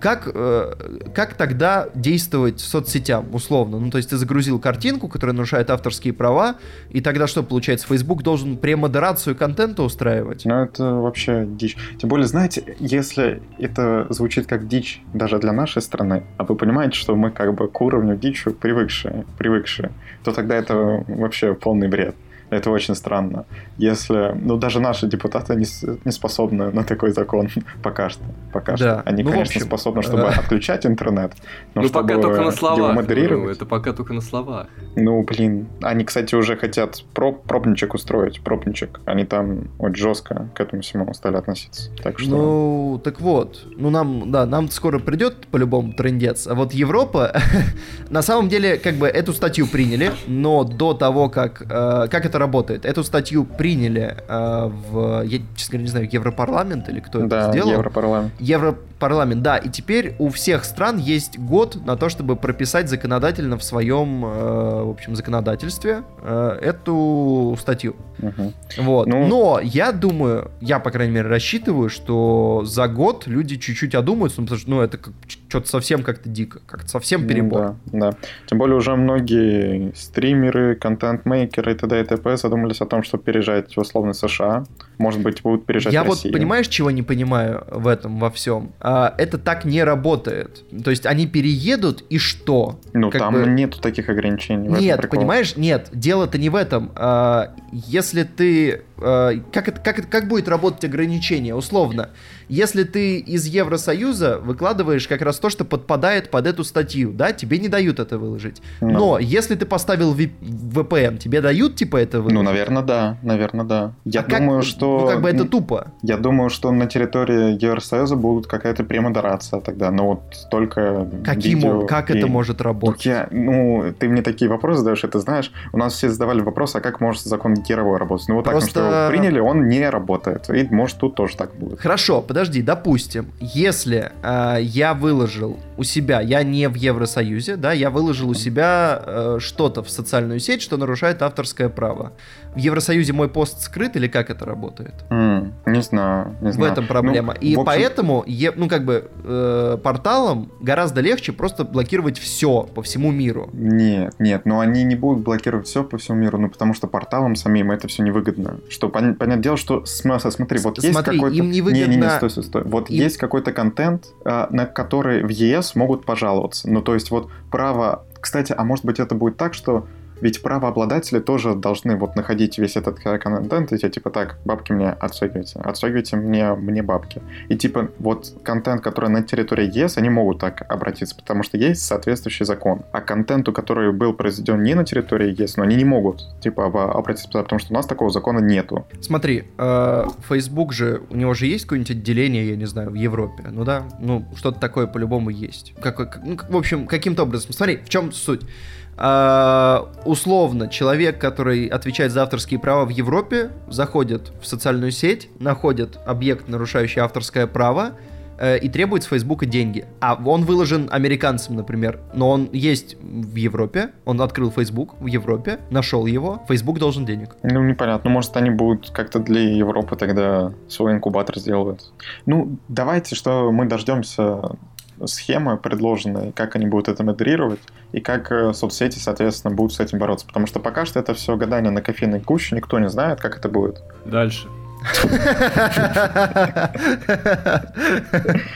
как, э, как тогда действовать соцсетям, условно? Ну, то есть, ты загрузил картинку, которая нарушает авторские права, и тогда что получается? Facebook должен премодерацию контента устраивать? Ну, это вообще дичь. Тем более, знаете, если это звучит как дичь даже для нашей страны, а вы понимаете, что мы как бы к уровню дичи привыкшие, привыкшие, то тогда это вообще полный бред. Это очень странно. Если, ну, даже наши депутаты не, не способны на такой закон *laughs* пока что. Пока Да. что. Они, Ну, конечно, общем, способны, чтобы э, отключать интернет, но ну, чтобы пока только на его словах. Ну, это пока только на словах. ну, блин, они, кстати, уже хотят проб, пробничек устроить, пробничек. Они там очень жестко к этому всему стали относиться. Так что... Ну, так вот, ну нам, да, нам скоро придет по-любому трендец, а вот Европа, *laughs* на самом деле, как бы эту статью приняли, но до того, как, э, как это работает, эту статью приняли э, в, я, честно говоря, не знаю, Европарламент или кто это да, сделал. Европарламент. Европарламент, да, и теперь у всех стран есть год на то, чтобы прописать законодательно в своем, э, в общем, законодательстве э, эту статью. Мгм. Вот. Ну- Но я думаю, я, по крайней мере, рассчитываю, что за год люди чуть-чуть одумаются, ну, потому что, ну, это как, что-то совсем как-то дико, как-то совсем Ну перебор. Да, да. Тем более уже многие стримеры, контент-мейкеры и т.д. и т.п. задумались о том, чтобы переезжать в условно США. Может быть, будут переезжать Я в вот, понимаешь, чего не понимаю в этом во всем? А, это так не работает. То есть они переедут, и что? Ну, как там бы- нету таких ограничений. Нет, понимаешь, нет, дело-то не в этом. А, если ты... а, как, это, как, это- как будет работать ограничение? Условно, если ты из Евросоюза выкладываешь как раз то, что подпадает под эту статью, да, тебе не дают это выложить. Ну. Но если ты поставил ви- VPN, тебе дают типа это выложить? Ну, наверное, да, наверное, да. Я А как- думаю, что... Ну, как бы это тупо. Я думаю, что на территории Евросоюза будет какая-то премодерация тогда, но вот только Каким, видео как и- это может работать? я, ну, ты мне такие вопросы задаешь, это знаешь, у нас все задавали вопрос, а как может закон Герова работать? Ну, вот так, Просто- что его приняли, он не работает, и может тут тоже так будет. Хорошо, подожди, допустим, если э, я выложил у себя, я не в Евросоюзе, да, я выложил у себя э, что-то в социальную сеть, что нарушает авторское право. В Евросоюзе мой пост скрыт или как это работает? М, не знаю, не В знаю. этом проблема. Ну, И в общем, поэтому, е- ну как бы э, порталам гораздо легче просто блокировать все по всему миру. Нет, нет, но они не будут блокировать все по всему миру, ну потому что порталам самим это все невыгодно. Что пон- понятное дело, что см- смотри, вот С- есть смотри, какой-то. им невыгодно- Не, не, не, стой, стой, стой. Вот им- есть какой-то контент, а, на который в ЕС могут пожаловаться. Ну, то есть, вот право. Кстати, а может быть, это будет так, что ведь правообладатели тоже должны вот находить весь этот контент и типа так, бабки мне отстегивайте, отстегивайте мне, мне бабки. И типа вот контент, который на территории ЕС, они могут так обратиться, потому что есть соответствующий закон. А контенту, который был произведен не на территории ЕС, но они не могут типа обратиться, потому что у нас такого закона нету. Смотри, э, Facebook же, у него же есть какое-нибудь отделение, я не знаю, в Европе, ну да, ну что-то такое по-любому есть. Как, как, ну, в общем, каким-то образом. Смотри, в чем суть? Uh, условно, человек, который отвечает за авторские права в Европе, заходит в социальную сеть, находит объект, нарушающий авторское право, uh, и требует с Фейсбука деньги. А он выложен американцам, например, но он есть в Европе, он открыл Facebook в Европе, нашел его, Facebook должен денег. Ну, непонятно, может, они будут как-то для Европы тогда свой инкубатор сделают. Ну, давайте, что мы дождемся схемы предложенные, как они будут это модерировать, и как э, соцсети, соответственно, будут с этим бороться. Потому что пока что это все гадание на кофейной куще, никто не знает, как это будет. Дальше. *laughs*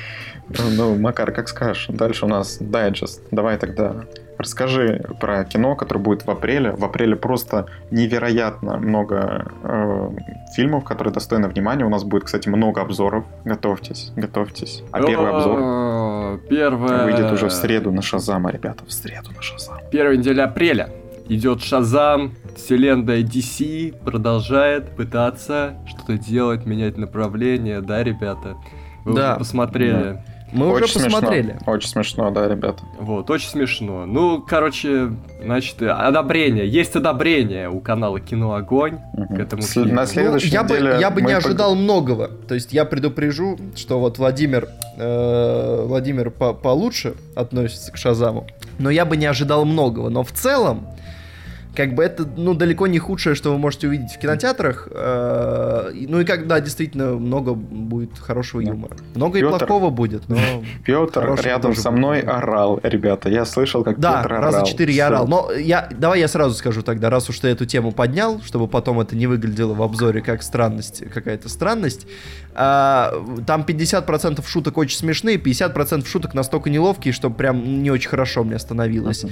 Ну, Макар, как скажешь. Дальше у нас дайджест. Давай тогда расскажи про кино, которое будет в апреле. В апреле просто невероятно много э, фильмов, которые достойны внимания. У нас будет, кстати, много обзоров. Готовьтесь, готовьтесь. А первый обзор первое... выйдет уже в среду на Шазама, ребята. В среду на Шазам. Первая неделя апреля идет Шазам, вселенная DC продолжает пытаться что-то делать, менять направление, да, ребята? Вы Да. уже посмотрели. Да. Мы Очень уже посмотрели. Смешно. Очень смешно, да, ребята. Вот, очень смешно. Ну, короче, значит, одобрение. Есть одобрение у канала Кино Огонь Мгм. к этому фильму. На Ну, следующей я бы, неделе я бы не ожидал многого. То есть я предупрежу, что вот Владимир, э, Владимир по- получше относится к Шазаму, но я бы не ожидал многого. Но в целом, как бы это, ну, далеко не худшее, что вы можете увидеть в кинотеатрах. Э, и- ну и как, да, действительно, много будет хорошего юмора. Много и Пётр. плохого будет, но... *laughs* Петр рядом со будет. мной орал, ребята. Я слышал, как Да, Петр орал. раза четыре я орал. Но я, давай я сразу скажу тогда, раз уж ты эту тему поднял, чтобы потом это не выглядело в обзоре как странность, какая-то странность. а, там 50% шуток очень смешные, 50% шуток настолько неловкие, что прям не очень хорошо мне становилось.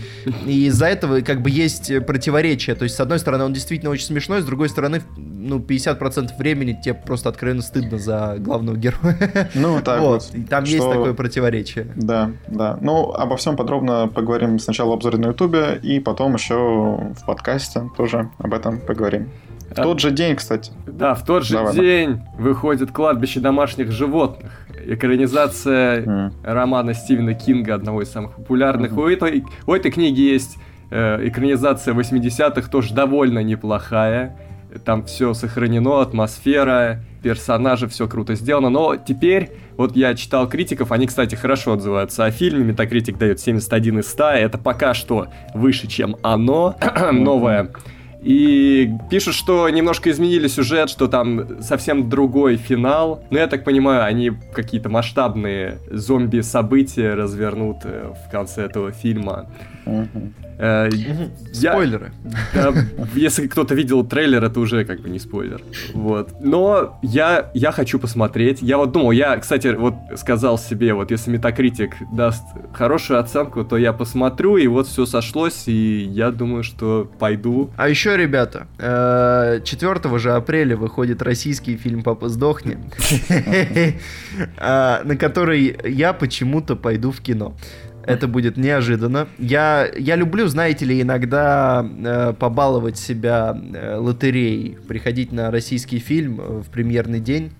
И из-за этого как бы есть э, противоречие. То есть, с одной стороны, он действительно очень смешной, с другой стороны, ну, 50% времени тебе просто откровенно стыдно за главного героя. Ну, так вот. вот. И там есть Что- такое противоречие. Да, да. Ну, обо всем подробно поговорим сначала в обзоре на Ютубе, и потом еще в подкасте тоже об этом поговорим. В А- тот же день, кстати. Да, в тот же Давай, день выходит «Кладбище домашних животных». Экранизация М. романа Стивена Кинга, одного из самых популярных. Мгм. У, этой, у этой книги есть э, экранизация 80-х, тоже довольно неплохая. Там все сохранено, атмосфера, персонажи, все круто сделано. Но теперь, вот я читал критиков, они, кстати, хорошо отзываются о фильме. Метакритик дает 71 из 100. Это пока что выше, чем оно, *clears throat* новое. И пишут, что немножко изменили сюжет, что там совсем другой финал. Но я так понимаю, они какие-то масштабные зомби-события развернут э, в конце этого фильма. Э, Спойлеры. если кто-то видел трейлер, это уже как бы не спойлер. Вот. Но я, я хочу посмотреть. Я вот думал, я, кстати, вот сказал себе, вот если Метакритик даст хорошую оценку, то я посмотрю, и вот все сошлось, и я думаю, что пойду. А еще, ребята, э, 4 же апреля выходит российский фильм «Папа сдохни», а, *laughs* *laughs* на который я почему-то пойду в кино. Это будет неожиданно. Я, я люблю, знаете ли, иногда э, побаловать себя э, лотереей, приходить на российский фильм э, в премьерный день,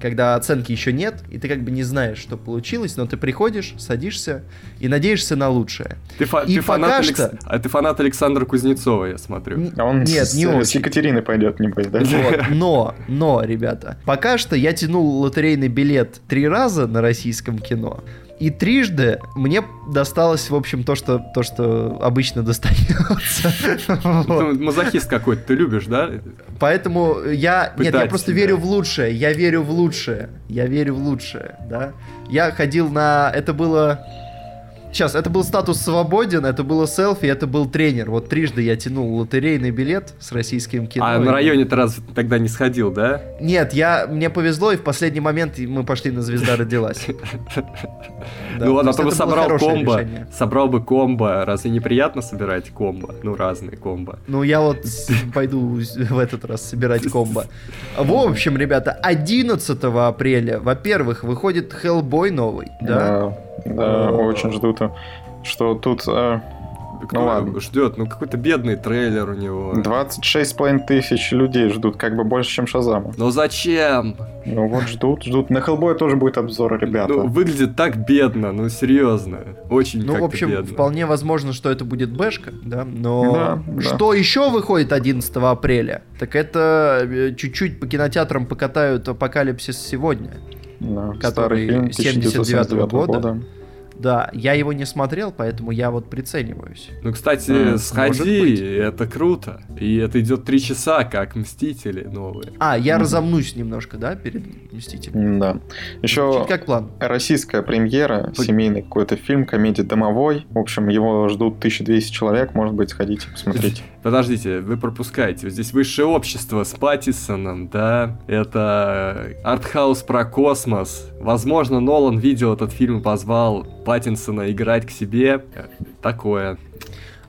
когда оценки еще нет, и ты как бы не знаешь, что получилось, но ты приходишь, садишься и надеешься на лучшее. Ты, фа- И ты фанат пока Алекс- что- а ты фанат Александра Кузнецова, я смотрю. Н- А он Нет, с, не с очень. Екатериной пойдет, небось, да? Вот, но, но, ребята, пока что я тянул лотерейный билет три раза на российском кино. И трижды мне досталось, в общем, то, что, то, что обычно достается. Ты *laughs* мазохист какой-то, ты любишь, да? Поэтому я... Нет, я просто верю в лучшее. Я верю в лучшее. Я верю в лучшее, да. Я ходил на... Это было... Сейчас, это был статус свободен, это было селфи, это был тренер. Вот трижды я тянул лотерейный билет с российским кино. А на районе ты раз тогда не сходил, да? Нет, я, мне повезло, и в последний момент мы пошли на «Звезда родилась». *laughs* Ну ладно, а то бы собрал комбо. Собрал бы комбо. Разве неприятно собирать комбо? Ну, разные комбо. Ну, я вот пойду *laughs* в этот раз собирать комбо. В общем, ребята, 11 апреля, во-первых, выходит Hellboy новый, да? Да, очень ждут, что тут... Э, ну ладно. ждет? Ну какой-то бедный трейлер у него. 26,5 тысяч людей ждут, как бы больше, чем Шазама. Ну зачем? Ну вот ждут, ждут. На Хеллбой тоже будет обзор, ребята. Ну, выглядит так бедно, ну серьезно. Очень Ну, в общем, бедно. вполне возможно, что это будет бэшка, да, но да, что да. еще выходит 11 апреля? Так это э, чуть-чуть по кинотеатрам покатают «Апокалипсис сегодня», да, который 79 -го года. года. Да, я его не смотрел, поэтому я вот прицениваюсь. Ну, кстати, mm, сходи, это круто. И это идет три часа, как Мстители новые. А, я mm. разомнусь немножко, да, перед Мстителем? Да. Еще как план. российская премьера, По... семейный какой-то фильм, комедия «Домовой». В общем, его ждут 1200 человек, может быть, сходите, посмотрите. Подождите, вы пропускаете. Здесь высшее общество с Паттисоном, да? Это артхаус про космос. Возможно, Нолан видел этот фильм и позвал Паттинсона играть к себе. Такое.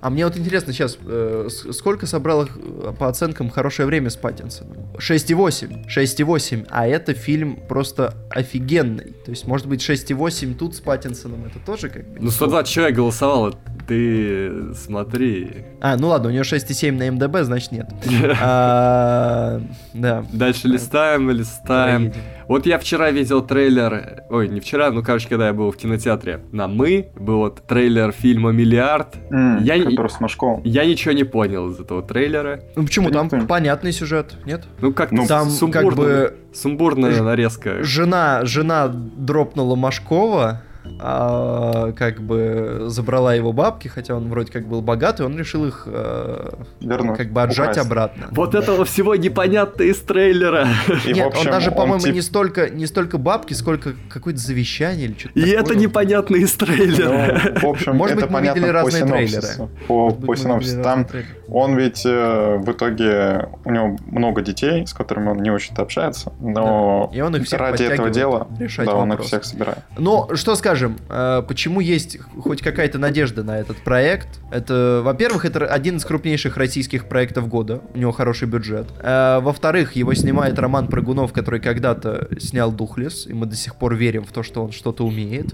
А мне вот интересно сейчас, э, сколько собрал их э, по оценкам «Хорошее время» с Паттинсоном? 6,8. 6,8. А это фильм просто офигенный. То есть, может быть, 6,8 тут с Паттинсоном, это тоже как бы... Ну, 120 человек голосовало, ты смотри. А, ну ладно, у него 6,7 на МДБ, значит нет. *laughs* А, да. Дальше листаем, листаем. Вот я вчера видел трейлер, ой, не вчера, ну, короче, когда я был в кинотеатре на «Мы», был вот трейлер фильма «Миллиард». Mm, я, который с Машковым. Я ничего не понял из этого трейлера. Ну, почему? Там понятный сюжет, нет? Ну, как-то ну, там сумбурно, как бы... сумбурная нарезка. Жена, жена дропнула Машкова, а, как бы забрала его бабки, хотя он вроде как был богатый, он решил их э, Вернуть, как бы отжать украсть. обратно. Вот да. этого всего непонятно из трейлера. *laughs* И, Нет, общем, он даже, по-моему, тип... не, столько, не столько бабки, сколько какое-то завещание или что-то И такое. это непонятно из трейлера. Ну, в общем, Может это быть, мы видели разные трейлеры. По, по синопсису. Там он ведь э, в итоге, у него много детей, с которыми он не очень-то общается, но да. И он их всех ради этого дела да, он их всех собирает. Но что скажем, э, почему есть хоть какая-то надежда на этот проект? Это, во-первых, это один из крупнейших российских проектов года, у него хороший бюджет. Э, во-вторых, его снимает Роман Прыгунов, который когда-то снял Духлес, и мы до сих пор верим в то, что он что-то умеет.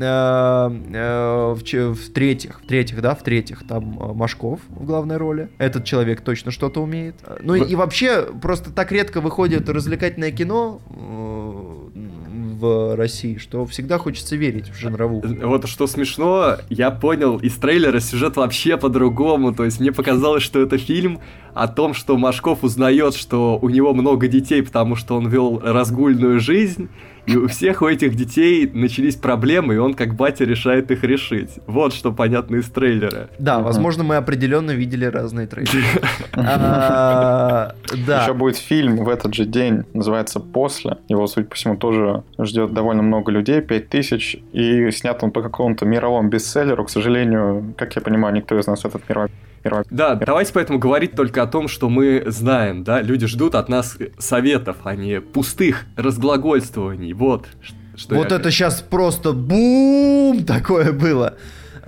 Э, В-третьих, в-третьих, да, в-третьих, там Машков в главной роли. Этот человек точно что-то умеет. Ну и вообще, просто так редко выходит развлекательное кино в России, что всегда хочется верить в жанрову. Вот что смешно, я понял из трейлера сюжет вообще по-другому. То есть мне показалось, что это фильм о том, что Машков узнает, что у него много детей, потому что он вел разгульную жизнь, и у всех у этих детей начались проблемы, и он как батя решает их решить. Вот что понятно из трейлера. Да, возможно, мы определенно видели разные трейлеры. *laughs* А, да. Еще будет фильм в этот же день, называется «После». Его, судя по всему, тоже ждет довольно много людей, 5000, и снят он по какому-то мировому бестселлеру. К сожалению, как я понимаю, никто из нас этот мировой да, давайте поэтому говорить только о том, что мы знаем, да, люди ждут от нас советов, а не пустых разглагольствований, вот. Что вот это сейчас просто бум *laughs* такое было.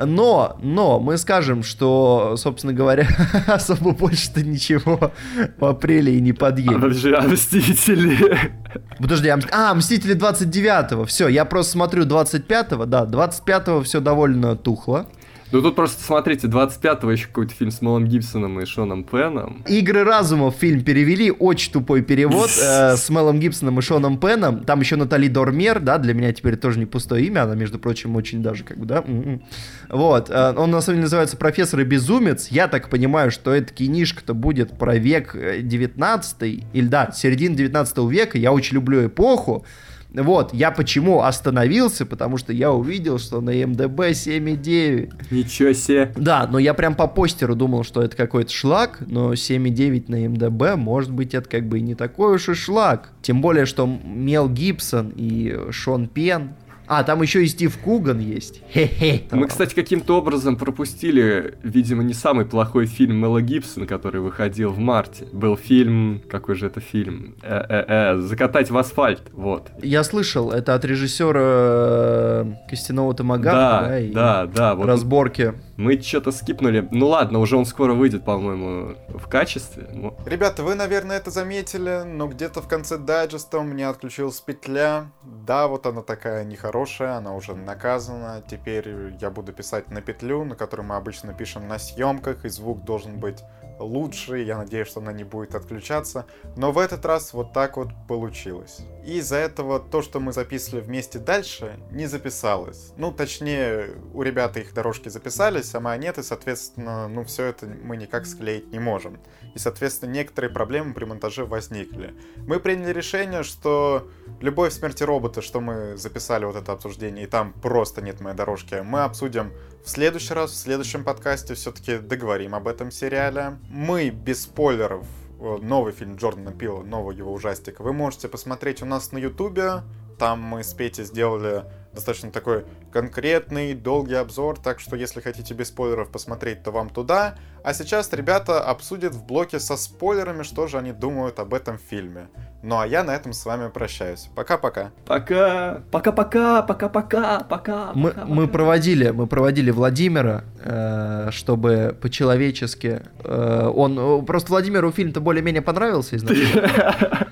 Но, но мы скажем, что, собственно говоря, *laughs* особо больше-то ничего в апреле и не подъедет. А, подожди, а Мстители? Подожди, а, а Мстители 29-го, все, я просто смотрю 25-го, да, 25-го все довольно тухло. Ну тут просто смотрите, 25-го еще какой-то фильм с Мэлом Гибсоном и Шоном Пеном. «Игры разума» фильм перевели, очень тупой перевод э, с Мэлом Гибсоном и Шоном Пеном. Там еще Натали Дормер, да, для меня теперь тоже не пустое имя, она, между прочим, очень даже как бы, да. М-м. Вот, э, он на самом деле называется «Профессор и безумец». Я так понимаю, что эта кинишка-то будет про век 19 э, или, да, середина 19 века. Я очень люблю эпоху. Вот, я почему остановился, потому что я увидел, что на МДБ 7,9. Ничего себе. Да, но я прям по постеру думал, что это какой-то шлак, но 7,9 на МДБ, может быть, это как бы и не такой уж и шлак. Тем более, что Мел Гибсон и Шон Пен, А, там еще и Стив Куган есть. Хе-хе. Мы, кстати, каким-то образом пропустили, видимо, не самый плохой фильм Мела Гибсон, который выходил в марте. Был фильм... Какой же это фильм? Э-э-э, «Закатать в асфальт», вот. Я слышал, это от режиссера э, Костяного Томагавка, Да, да, и да, да. Вот разборки. Мы что-то скипнули. Ну ладно, уже он скоро выйдет, по-моему, в качестве. Ребята, вы, наверное, это заметили, но где-то в конце дайджеста у меня отключилась петля. Да, вот она такая нехорошая, она уже наказана. Теперь я буду писать на петлю, на которую мы обычно пишем на съемках, и звук должен быть лучше. Я надеюсь, что она не будет отключаться. Но в этот раз вот так вот получилось. И из-за этого то, что мы записывали вместе дальше, не записалось. Ну, точнее, у ребят их дорожки записались, а моя нет, и, соответственно, ну, все это мы никак склеить не можем. И, соответственно, некоторые проблемы при монтаже возникли. Мы приняли решение, что «Любовь смерти робота», что мы записали вот это обсуждение, и там просто нет моей дорожки, мы обсудим в следующий раз, в следующем подкасте все-таки договорим об этом сериале. Мы без спойлеров новый фильм Джордана Пила, новый его ужастик, вы можете посмотреть у нас на Ютубе. Там мы с Петей сделали достаточно такой конкретный, долгий обзор, так что если хотите без спойлеров посмотреть, то вам туда. А сейчас ребята обсудят в блоке со спойлерами, что же они думают об этом фильме. Ну а я на этом с вами прощаюсь. Пока-пока. пока, пока-пока, пока-пока, пока. Мы, пока, мы проводили, мы проводили Владимира, э, чтобы по-человечески. э, он просто Владимиру фильм-то более-менее понравился *laughs* изначально.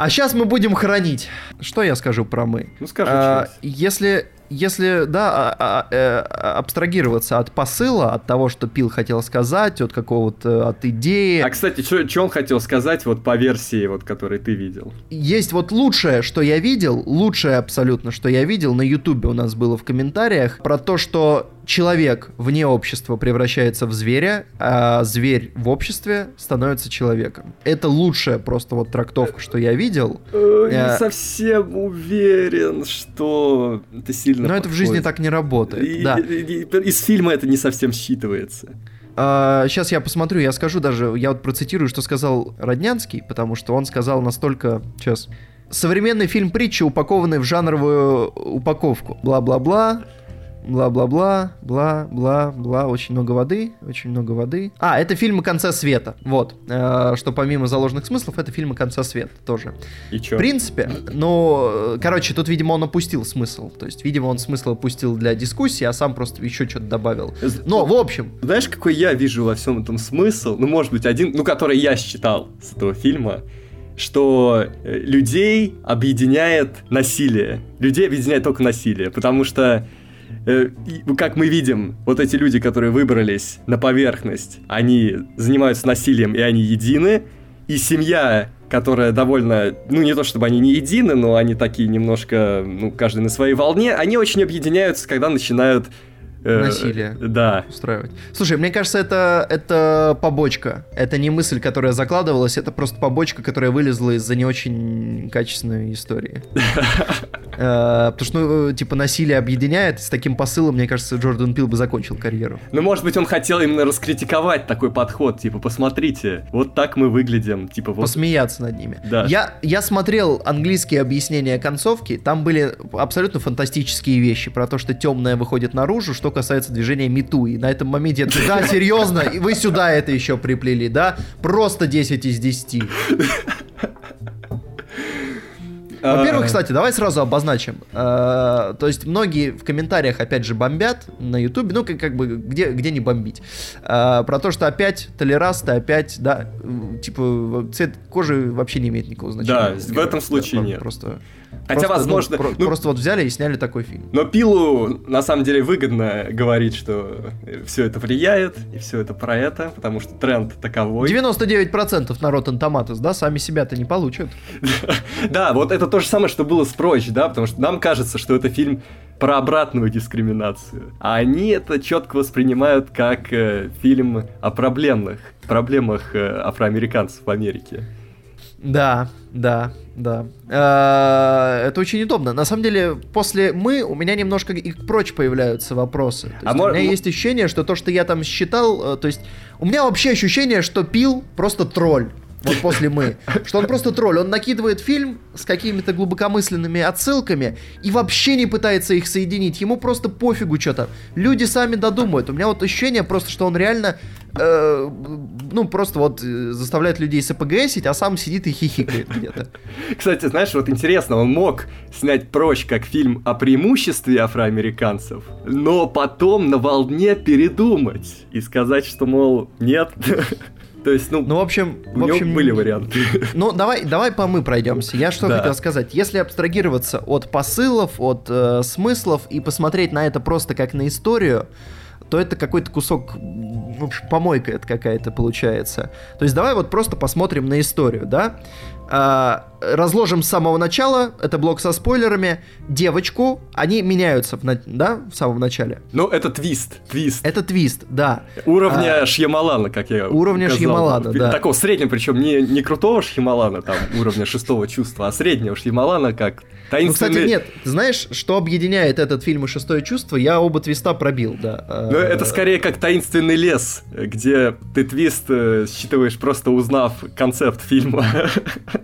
А сейчас мы будем хранить. Что я скажу про мы? Ну скажи А, если, если, да, а- а- э, абстрагироваться от посыла, от того, что Пил хотел сказать, от какого-то, от идеи, А, кстати, что он хотел сказать вот по версии, вот, которой ты видел? есть вот лучшее, что я видел, лучшее абсолютно, что я видел, на Ютубе у нас было в комментариях, про то, что человек вне общества превращается в зверя, а зверь в обществе становится человеком. Это лучшая просто вот трактовка, что я видел. Э, Я- Не совсем уверен, что это сильно Но это в жизни подходит. так не работает. И- Да. Из фильма это не совсем считывается. сейчас я посмотрю, я скажу даже, я вот процитирую, что сказал Роднянский, потому что он сказал настолько... Сейчас. Современный фильм притча, упакованный в жанровую упаковку. Бла-бла-бла. Бла-бла-бла, бла-бла-бла, очень много воды, очень много воды. А, это фильмы конца света, вот. Э, что помимо заложенных смыслов, это фильмы конца света тоже. И чё? В принципе, ну, короче, тут, видимо, он опустил смысл. То есть, видимо, он смысл опустил для дискуссии, а сам просто еще что-то добавил. Но, в общем, Знаешь, какой я вижу во всем этом смысл? Ну, может быть, один, ну, который я считал с этого фильма, что э, людей объединяет насилие. Людей объединяет только насилие, потому что ну, как мы видим, вот эти люди, которые выбрались на поверхность, они занимаются насилием, и они едины, и семья, которая довольно, ну не то чтобы они не едины, но они такие немножко, ну каждый на своей волне, они очень объединяются, когда начинают... э, Насилие. Да, устраивать. Слушай, мне кажется, это, это побочка. Это не мысль, которая закладывалась, это просто побочка, которая вылезла из-за не очень качественной истории. *laughs* Э, Потому что, ну, типа, насилие объединяет, с таким посылом, мне кажется, Джордан Пил бы закончил карьеру. Ну, может быть, он хотел именно раскритиковать такой подход, типа, посмотрите, вот так мы выглядим, типа, вот... Посмеяться над ними. Да. Я, я смотрел английские объяснения концовки, там были абсолютно фантастические вещи про то, что темное выходит наружу, что касается движения Мету. И на этом моменте я да, серьезно, и вы сюда это еще приплели, да? Просто 10 из 10. Во-первых, А, кстати, давай сразу обозначим. Э, То есть многие в комментариях, опять же, бомбят на Ютубе, ну, как, как бы, где, где не бомбить. Э, Про то, что опять толерасты, опять, да, типа, цвет кожи вообще не имеет никакого значения. Да, в этом случае нет. Просто, Хотя, просто, ну, возможно... про- ну, просто вот взяли и сняли такой фильм. Но Пилу, на самом деле, выгодно говорить, что все это влияет, и все это про это, потому что тренд таковой. 99% на Rotten Tomatoes, да, сами себя-то не получат. *laughs* Да, вот это то же самое, что было с Прочь, да, потому что нам кажется, что это фильм про обратную дискриминацию. А они это четко воспринимают как э, фильм о проблемных, проблемах э, афроамериканцев в Америке. Да, да, да. Э, Это очень удобно. На самом деле, после мы у меня немножко и прочь появляются вопросы. То А есть мо- у меня есть ощущение, что то, что я там считал, э, то есть у меня вообще ощущение, что пил просто тролль. Вот после «Мы», что он просто тролль. Он накидывает фильм с какими-то глубокомысленными отсылками и вообще не пытается их соединить. Ему просто пофигу что-то. Люди сами додумают. У меня вот ощущение просто, что он реально э, ну, просто вот э, заставляет людей СПГСить, а сам сидит и хихикает где-то. Кстати, знаешь, вот интересно, он мог снять «Прочь» как фильм о преимуществе афроамериканцев, но потом на волне передумать и сказать, что, мол, нет, То есть, ну, ну в общем, в общем, были варианты. *laughs* Ну, давай, давай по мы пройдемся. Я что Да. хотел сказать. Если абстрагироваться от посылов, от э, смыслов и посмотреть на это просто как на историю, то это какой-то кусок, в общем, помойка это какая-то получается. То есть давай вот просто посмотрим на историю, да? А, разложим с самого начала, это блок со спойлерами, девочку, они меняются, в, да, в самом начале. Ну, это твист, твист. Это твист, да. Уровня Шьямалана, как я А. Уровня указал. Шьямалана, да. Такого среднего, причем не, не крутого Шьямалана, там, уровня шестого чувства, а среднего Шьямалана, как Ну, таинственный... кстати, нет, знаешь, что объединяет этот фильм и «Шестое чувство»? Я оба твиста пробил, да. Ну, Э, это скорее как таинственный лес, где ты твист э, считываешь, просто узнав концепт фильма. *laughs*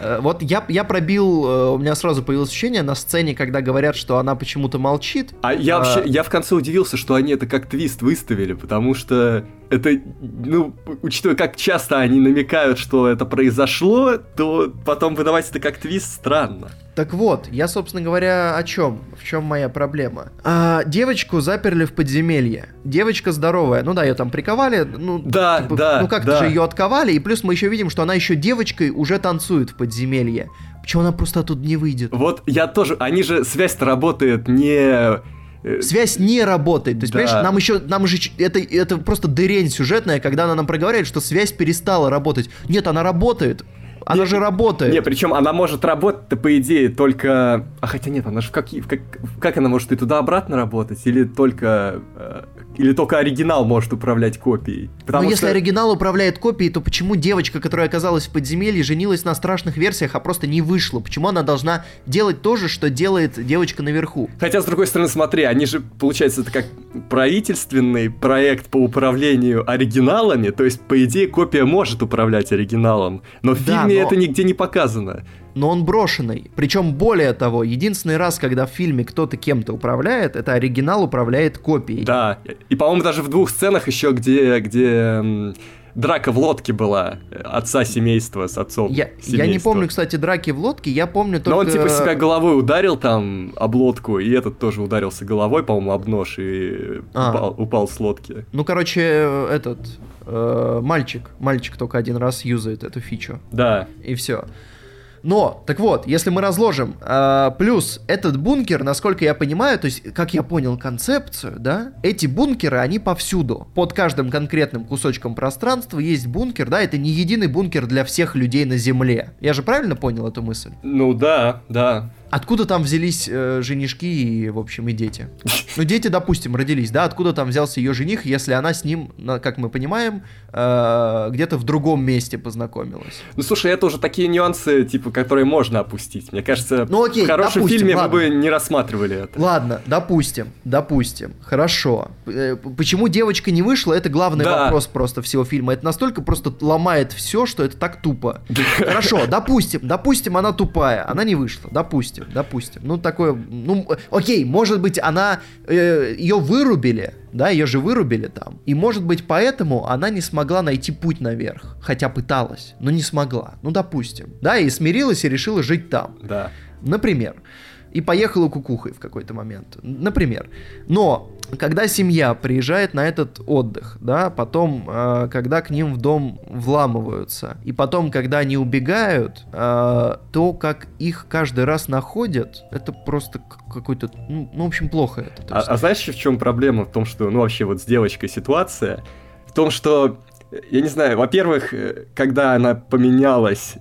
Э, Вот я, я пробил, э, у меня сразу появилось ощущение на сцене, когда говорят, что она почему-то молчит. А я А. вообще, я в конце удивился, что они это как твист выставили, потому что это, ну, учитывая, как часто они намекают, что это произошло, то потом выдавать это как твист странно. Так вот, я, собственно говоря, о чем? В чем моя проблема? А, девочку заперли в подземелье. Девочка здоровая. Ну да, ее там приковали. Ну, Да, да, Ну как-то да. же ее отковали. И плюс мы еще видим, что она еще девочкой уже танцует в подземелье. Почему она просто оттуда не выйдет? Вот я тоже, они же, связь-то работает не... э, Связь не работает. То есть, Да. понимаешь, нам еще, нам же это, это просто дырень сюжетная, когда она нам проговаривает, что связь перестала работать. Нет, она работает. Она же работает. Не, причем она может работать-то, по идее, только... А хотя нет, она же в какие... в как... как она может и туда-обратно работать? Или только... э, Или только оригинал может управлять копией? Но Потому если что- оригинал управляет копией, то почему девочка, которая оказалась в подземелье, женилась на страшных версиях, а просто не вышла? Почему она должна делать то же, что делает девочка наверху? Хотя, с другой стороны, смотри, они же, получается, это как правительственный проект по управлению оригиналами, то есть, по идее, копия может управлять оригиналом, но в Да, фильме но- это нигде не показано. Но он брошенный. Причем более того, единственный раз, когда в фильме кто-то кем-то управляет, это оригинал управляет копией. Да, и, по-моему, даже в двух сценах еще, где, где драка в лодке была отца семейства с отцом Я, я не семейства. помню, кстати, драки в лодке, я помню только... Но он типа себя головой ударил там об лодку, и этот тоже ударился головой, по-моему, об нож и А. упал, упал с лодки. Ну, короче, этот э, мальчик, мальчик только один раз юзает эту фичу. Да, И все. Но, так вот, если мы разложим, э, плюс этот бункер, насколько я понимаю, то есть, как я понял концепцию, да, эти бункеры, они повсюду. Под каждым конкретным кусочком пространства есть бункер, да, это не единый бункер для всех людей на Земле. Я же правильно понял эту мысль? ну да, да. Откуда там взялись э, женишки и, в общем, и дети? Ну, дети, допустим, родились, да? Откуда там взялся ее жених, если она с ним, как мы понимаем, э, где-то в другом месте познакомилась? Ну слушай, это уже такие нюансы, типа, которые можно опустить. Мне кажется, Ну, окей, в хорошем допустим, фильме ладно. мы бы не рассматривали это. Ладно, допустим, допустим, хорошо. Э, Почему девочка не вышла, это главный Да. вопрос просто всего фильма. Это настолько просто ломает все, что это так тупо. *laughs* Хорошо, допустим, допустим, она тупая, она не вышла, допустим, допустим. Ну, такое, ну, э, окей, может быть, она, ее вырубили, да, ее же вырубили там. И, может быть, поэтому она не смогла найти путь наверх, хотя пыталась, но не смогла. Ну, допустим, да, и смирилась и решила жить там. Да. Например. И поехала кукухой в какой-то момент. Например. Но когда семья приезжает на этот отдых, да, потом, э, когда к ним в дом вламываются, и потом, когда они убегают, э, то, как их каждый раз находят, это просто какой-то, ну, ну, в общем, плохо это. То А, а знаешь, в чем проблема? В том, что, ну, вообще вот с девочкой ситуация. В том, что, я не знаю, во-первых, э, когда она поменялась,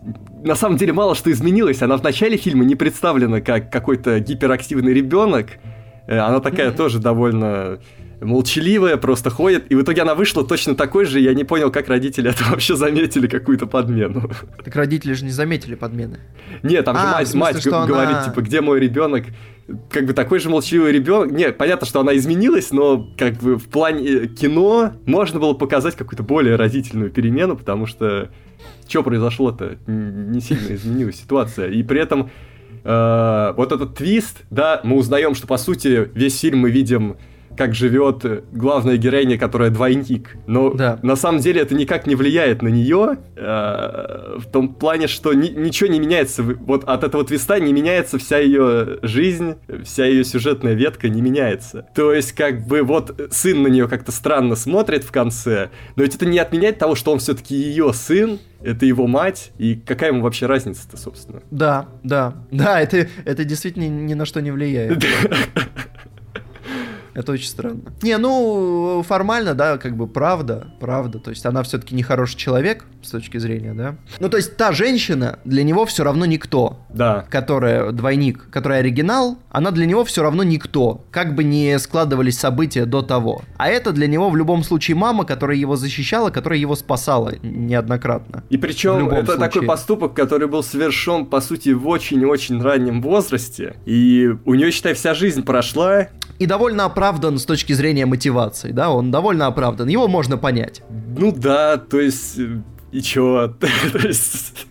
на самом деле мало что изменилось. Она в начале фильма не представлена как какой-то гиперактивный ребенок. Э, Она такая тоже довольно молчаливая, просто ходит, и в итоге она вышла точно такой же, и я не понял, как родители это вообще заметили, какую-то подмену. Так родители же не заметили подмены. Нет, там же А, в мать, смысле, мать что говорит, она- типа, где мой ребенок? Как бы такой же молчаливый ребенок. Нет, понятно, что она изменилась, но как бы в плане э, кино можно было показать какую-то более разительную перемену, потому что что произошло-то? Не сильно изменилась ситуация. И при этом э, вот этот твист, да, мы узнаем, что по сути весь фильм мы видим как живет главная героиня, которая двойник. Но Да. на самом деле это никак не влияет на нее, э, в том плане, что ни- ничего не меняется. Вот от этого твиста не меняется вся ее жизнь, вся ее сюжетная ветка не меняется. То есть, как бы, вот сын на нее как-то странно смотрит в конце, но ведь это не отменяет того, что он все-таки ее сын, это его мать, и какая ему вообще разница-то, собственно? Да, да. Да, это, это действительно ни на что не влияет. *laughs* Это очень странно. Не, ну, формально, да, как бы правда, правда. То есть она все-таки не хороший человек с точки зрения, да. Ну, то есть та женщина для него все равно никто. Да. Которая двойник, которая оригинал, она для него все равно никто. Как бы не складывались события до того. А это для него в любом случае мама, которая его защищала, которая его спасала неоднократно. И причем это такой случае. поступок, который был совершен, по сути, в очень-очень раннем возрасте. И у нее, считай, вся жизнь прошла. И довольно оправдан с точки зрения мотивации, да, он довольно оправдан, его можно понять. Ну да, то есть... э, И чё? *laughs* То есть...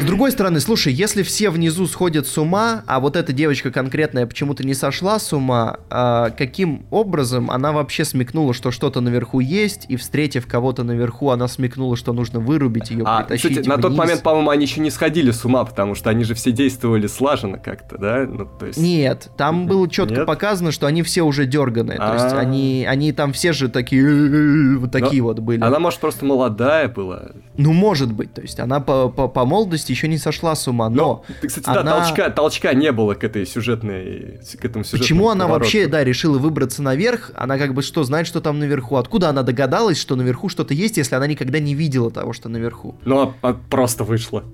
С другой стороны, слушай, если все внизу сходят с ума, а вот эта девочка конкретная почему-то не сошла с ума, а каким образом она вообще смекнула, что что-то наверху есть, и встретив кого-то наверху, она смекнула, что нужно вырубить ее, А, притащить кстати, на тот вниз? момент, по-моему, они еще не сходили с ума, потому что они же все действовали слаженно как-то, да? Ну, то есть... Нет, там было четко Нет? показано, что они все уже дерганые. То есть А. они, они там все же такие, «Э-э-э», вот такие Но вот были. Она, может, просто молодая была. Ну, может быть, то есть она по, по, по молодости еще не сошла с ума, но... Ты, кстати, да, она- толчка, толчка не было к этой сюжетной... К этому сюжетному Почему она повороту. вообще, да, решила выбраться наверх? Она как бы что, знает, что там наверху? Откуда она догадалась, что наверху что-то есть, если она никогда не видела того, что наверху? Ну, а- а просто вышла.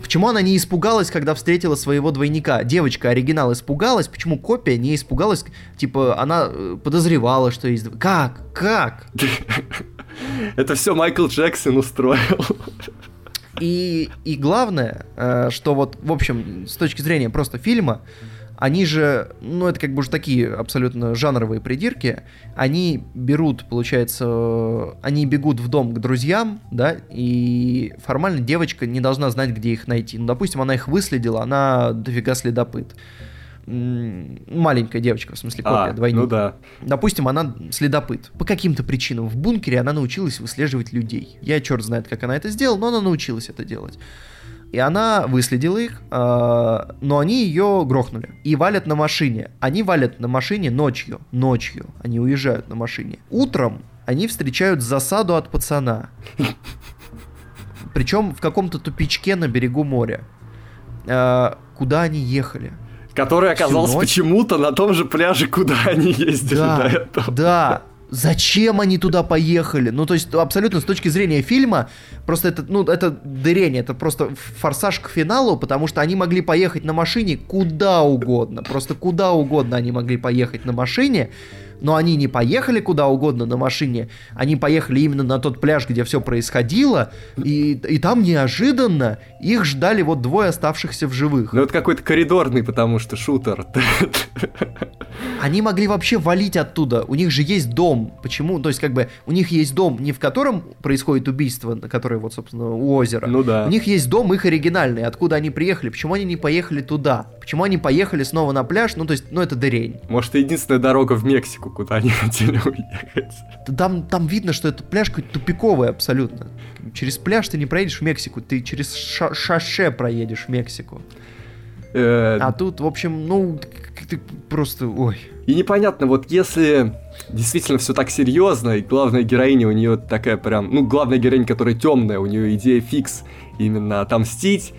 Почему она не испугалась, когда встретила своего двойника? Девочка, оригинал, испугалась, почему копия не испугалась? Типа, она э, подозревала, что есть... Как? Как? *laughs* Это все Майкл Джексон устроил. И, и главное, э, что вот, в общем, с точки зрения просто фильма, они же, ну это как бы уже такие абсолютно жанровые придирки, они берут, получается, они бегут в дом к друзьям, да, и формально девочка не должна знать, где их найти. Ну, допустим, она их выследила, она дофига следопыт. Маленькая девочка, в смысле, копия, А, двойник. ну да. Допустим, она следопыт. По каким-то причинам в бункере она научилась выслеживать людей. Я черт знает, как она это сделала, но она научилась это делать. И она выследила их, а, но они ее грохнули. И валят на машине. Они валят на машине ночью. Ночью. Они уезжают на машине. Утром они встречают засаду от пацана. Причем в каком-то тупичке на берегу моря. А, Куда они ехали? Который оказался почему-то на том же пляже, куда *laughs* они ездили до Да, этого. да. Зачем они туда поехали? Ну, то есть, абсолютно с точки зрения фильма, просто это, ну, это дырение, это просто форсаж к финалу, потому что они могли поехать на машине куда угодно, просто куда угодно они могли поехать на машине, но они не поехали куда угодно на машине, они поехали именно на тот пляж, где все происходило, и, и там неожиданно их ждали вот двое оставшихся в живых. Ну, это какой-то коридорный, потому что шутер. Они могли вообще валить оттуда. У них же есть дом. Почему? То есть, как бы, у них есть дом, не в котором происходит убийство, которое вот, собственно, у озера. Ну да. У них есть дом их оригинальный. Откуда они приехали? Почему они не поехали туда? Почему они поехали снова на пляж? Ну, то есть, ну, это дырень. Может, это единственная дорога в Мексику, куда они *laughs* хотели уехать. Там, там видно, что это пляж какой-то тупиковый абсолютно. Через пляж ты не проедешь в Мексику, ты через ша- шоссе проедешь в Мексику. Э, А тут, в общем, ну, ты просто, ой. И непонятно, вот если действительно все так серьезно, и главная героиня у нее такая прям, ну, главная героиня, которая темная, у нее идея фикс именно отомстить,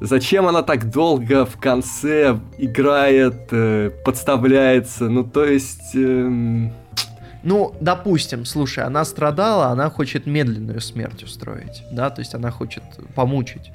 зачем она так долго в конце играет, э, подставляется, ну, то есть... эм, Ну, допустим, слушай, она страдала, она хочет медленную смерть устроить, да, то есть она хочет помучить.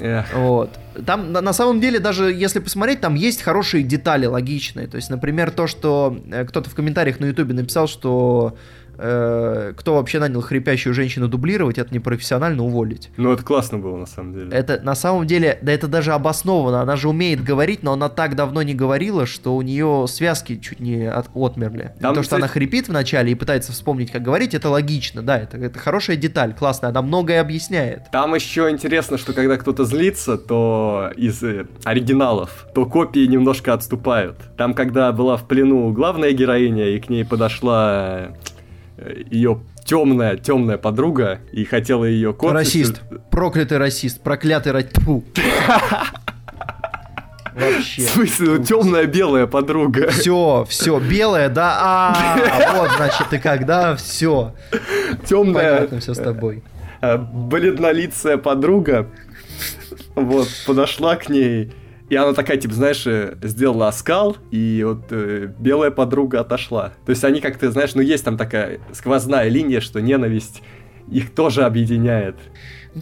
Эх. Вот. Там, на, на самом деле, даже если посмотреть, там есть хорошие детали логичные. То есть, например, то, что э, кто-то в комментариях на Ютубе написал, что э, кто вообще нанял хрипящую женщину дублировать, это непрофессионально уволить. Ну, это классно было, на самом деле. Это на самом деле, да это даже обосновано. Она же умеет говорить, но она так давно не говорила, что у нее связки чуть не от, отмерли. Там, то, что кстати... она хрипит вначале и пытается вспомнить, как говорить, это логично, да, это, это хорошая деталь, классная, она многое объясняет. Там еще интересно, что когда кто-то злится, то из э, оригиналов, то копии немножко отступают. Там, когда была в плену главная героиня, и к ней подошла ее темная, темная подруга и хотела ее кот. Расист. Проклятый расист. Проклятый расист. Вообще. В смысле, ну, темная белая подруга. Все, все, белая, да. А, вот, значит, ты когда, все. Темная. Понятно все с тобой. Э, бледнолицая подруга. Вот, подошла к ней и она такая, типа, знаешь, э, сделала оскал, и вот э, белая подруга отошла. То есть они как-то, знаешь, ну есть там такая сквозная линия, что ненависть их тоже объединяет.